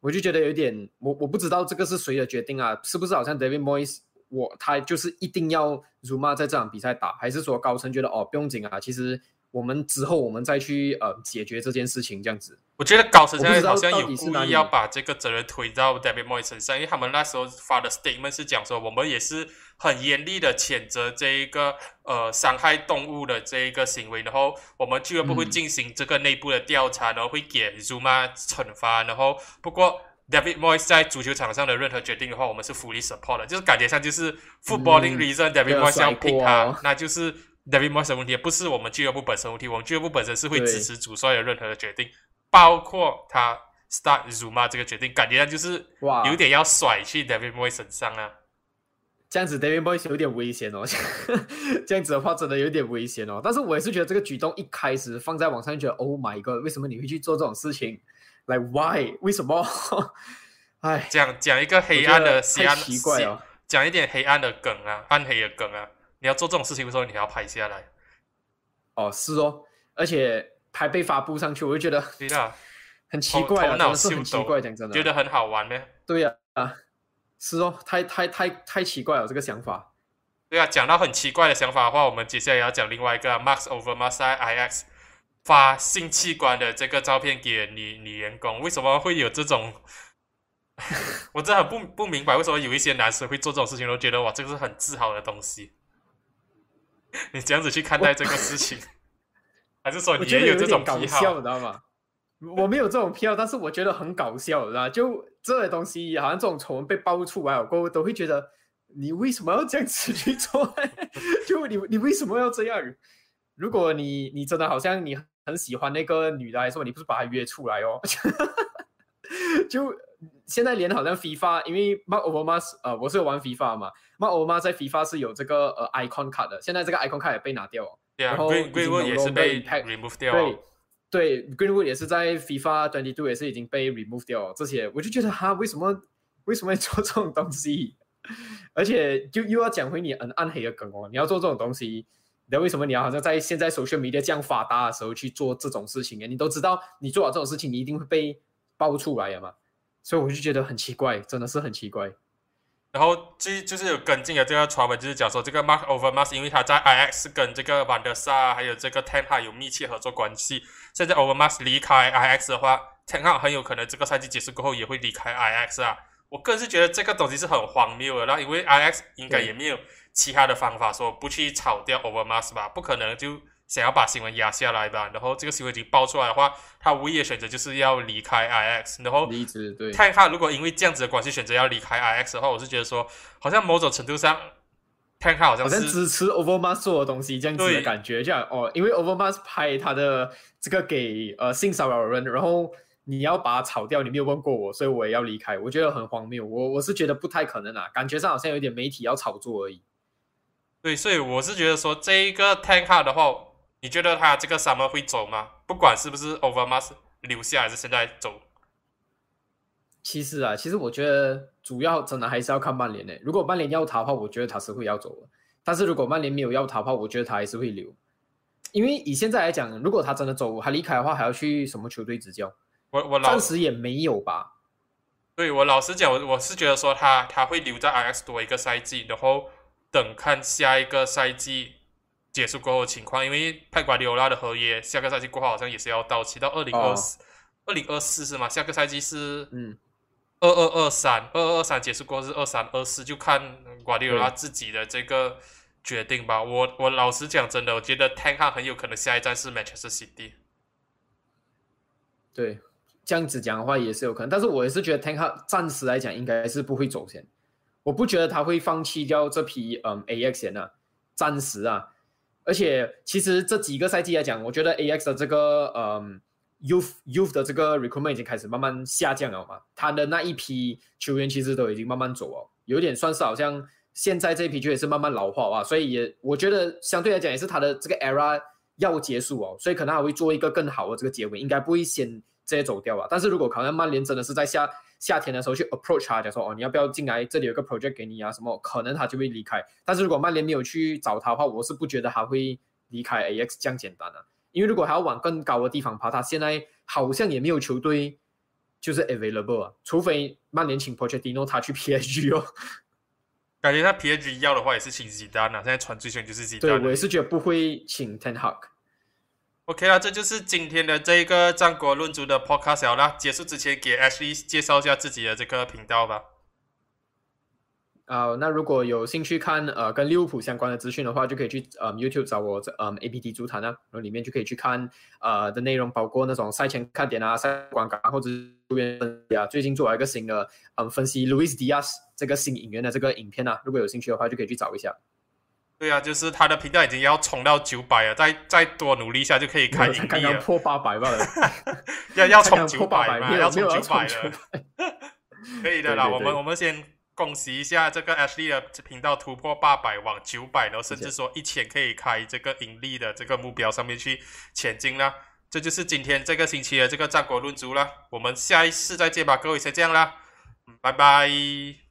Speaker 2: 我就觉得有点，我我不知道这个是谁的决定啊？是不是好像 David Moyes 我他就是一定要 Zuma 在这场比赛打，还是说高层觉得哦不用紧啊？其实。我们之后我们再去呃解决这件事情，这样子。
Speaker 1: 我觉得高层现在好像有故意要把这个责任推到 David Moyes 身上，因为他们那时候发的 statement 是讲说，我们也是很严厉的谴责这一个呃伤害动物的这一个行为，然后我们俱乐部会进行这个内部的调查，然后会给 Zuma 惩罚，然后不过 David Moyes 在足球场上的任何决定的话，我们是 fully support 的，就是感觉上就是 footballing reason David Moyes 要 pick 他，那就是。David Moyes 问题也不是我们俱乐部本身问题，我们俱乐部本身是会支持主帅的任何的决定，包括他 start Zuma 这个决定，感觉上就是哇，有点要甩去 David Moyes 身上啊。
Speaker 2: 这样子 David Moyes 有点危险哦，这样子的话真的有点危险哦。但是我也是觉得这个举动一开始放在网上，觉得 Oh my God，为什么你会去做这种事情？Like why？为什么？哎，
Speaker 1: 讲讲一个黑暗的
Speaker 2: 太奇怪哦，
Speaker 1: 讲一点黑暗的梗啊，暗黑的梗啊。你要做这种事情的时候，你还要拍下来。
Speaker 2: 哦，是哦，而且还被发布上去，我就觉得
Speaker 1: 对啊，
Speaker 2: 很奇怪啊，
Speaker 1: 真的
Speaker 2: 是很奇怪，讲真的，
Speaker 1: 觉得很好玩呢。
Speaker 2: 对呀，啊，是哦，太太太太奇怪了，这个想法。
Speaker 1: 对啊，讲到很奇怪的想法的话，我们接下来要讲另外一个 Max Over Masai IX 发性器官的这个照片给女女员工，为什么会有这种？我真的很不不明白，为什么有一些男生会做这种事情，都觉得哇，这个是很自豪的东西。你这样子去看待这个事情，还是说你也
Speaker 2: 有
Speaker 1: 这种
Speaker 2: 搞笑，你知道吗？我没有这种癖好，但是我觉得很搞笑，知道就这些东西，好像这种丑闻被爆出来过后，都会觉得你为什么要这样子去做？就你你为什么要这样？如果你你真的好像你很喜欢那个女的来说，你不是把她约出来哦？就现在连好像 FIFA，因为 Mark Obama 呃，我是有玩 FIFA 嘛，Mark Obama 在 FIFA 是有这个呃 icon 卡的，现在这个 icon 卡也被拿掉了，然后
Speaker 1: Greenwood 也是被 remove 掉，
Speaker 2: 对对，Greenwood 也是在 FIFA Twenty Two 也是已经被 remove 掉，这些我就觉得哈，为什么 为什么要做这种东西？而且就又要讲回你很暗黑的梗哦，你要做这种东西，那为什么你要好像在现在 social media 这样发达的时候去做这种事情？你都知道你做了这种事情，你一定会被爆出来的嘛？所以我就觉得很奇怪，真的是很奇怪。
Speaker 1: 然后就就是有跟进的这个传闻，就是讲说这个 Mark Overmars，因为他在 IX 跟这个万德萨还有这个 Ten Hag 有密切合作关系。现在 Overmars 离开 IX 的话，Ten Hag 很有可能这个赛季结束过后也会离开 IX 啊。我个人是觉得这个东西是很荒谬的。那因为 IX 应该也没有其他的方法说不去炒掉 Overmars 吧，不可能就想要把新闻压下来吧。然后这个新闻已经爆出来的话，他唯一的选择就是要离开 IX。然后
Speaker 2: 离职对，
Speaker 1: 看看如果因为这样子的关系选择要离开 IX 的话，我是觉得说，好像某种程度上，看看好像
Speaker 2: 好像
Speaker 1: 是
Speaker 2: 支持 Overmars 做的东西这样子的感觉，这样哦，因为 Overmars 拍他的这个给呃性骚扰人，然后你要把他炒掉，你没有问过我，所以我也要离开，我觉得很荒谬，我我是觉得不太可能啊，感觉上好像有点媒体要炒作而已。
Speaker 1: 对，所以我是觉得说这一个 Tank 的话，你觉得他这个 summer 会走吗？不管是不是 Overmars 留下还是现在走，
Speaker 2: 其实啊，其实我觉得主要真的还是要看曼联的。如果曼联要他的话，我觉得他是会要走的。但是如果曼联没有要他的话，我觉得他还是会留。因为以现在来讲，如果他真的走，他离开的话，还要去什么球队执教？
Speaker 1: 我我老
Speaker 2: 暂时也没有吧。
Speaker 1: 对我老实讲，我我是觉得说他他会留在 IX 多一个赛季，然后等看下一个赛季结束过后的情况，因为派瓜迪欧拉的合约下个赛季过后好像也是要到期到二零二四二零二四是吗？下个赛季是
Speaker 2: 嗯，
Speaker 1: 二二二三，二二二三结束过后是二三二四，就看瓜迪欧拉自己的这个决定吧。我我老实讲，真的，我觉得 Tank 很有可能下一站是 Manchester City。
Speaker 2: 对，这样子讲的话也是有可能。但是我也是觉得 Tank 暂时来讲应该是不会走先，我不觉得他会放弃掉这批嗯 AX 人啊，暂时啊。而且其实这几个赛季来讲，我觉得 AX 的这个嗯 youth youth 的这个 recruitment 已经开始慢慢下降了嘛，他的那一批球员其实都已经慢慢走哦，有点算是好像现在这一批球员是慢慢老化啊，所以也我觉得相对来讲也是他的这个 era 要结束哦，所以可能还会做一个更好的这个结尾，应该不会先直接走掉吧。但是如果可能曼联真的是在下夏天的时候去 approach 他，讲说哦你要不要进来，这里有个 project 给你啊什么，可能他就会离开。但是如果曼联没有去找他的话，我是不觉得他会离开 AX 这样简单的、因为如果还要往更高的地方爬，他现在好像也没有球队就是 available 啊，除非曼联请 Pochettino 他去 PSG 哦。
Speaker 1: 感觉他 PSG 要的话也是请吉丹啊，现在传最选就是吉丹
Speaker 2: 对，我也是觉得不会请 Ten Hag。
Speaker 1: OK 啦，这就是今天的这一个战国论足的 Podcast 了啦。结束之前，给 Ashley 介绍一下自己的这个频道吧。
Speaker 2: 啊、那如果有兴趣看呃跟利物浦相关的资讯的话，就可以去呃 YouTube 找我这嗯 APT 足坛啊，然后里面就可以去看呃的内容，包括那种赛前看点啊、赛观感或者球员分析啊。最近做了一个新的嗯分析 Luis Diaz 这个新引援的这个影片啊，如果有兴趣的话，就可以去找一下。
Speaker 1: 对啊，就是他的频道已经要冲到九百了，再再多努力一下就可以开盈
Speaker 2: 刚刚
Speaker 1: 利了。
Speaker 2: 破八百罢了，
Speaker 1: 要要冲九百嘛，要冲九百了，可以的啦。
Speaker 2: 对对对
Speaker 1: 我们我们先恭喜一下这个 Ashley 的频道突破八百，往九百，然后甚至说一千可以开这个盈利的这个目标上面去前进啦。这就是今天这个星期的这个战国论足啦。我们下一次再见吧，各位，先这样啦，嗯拜拜。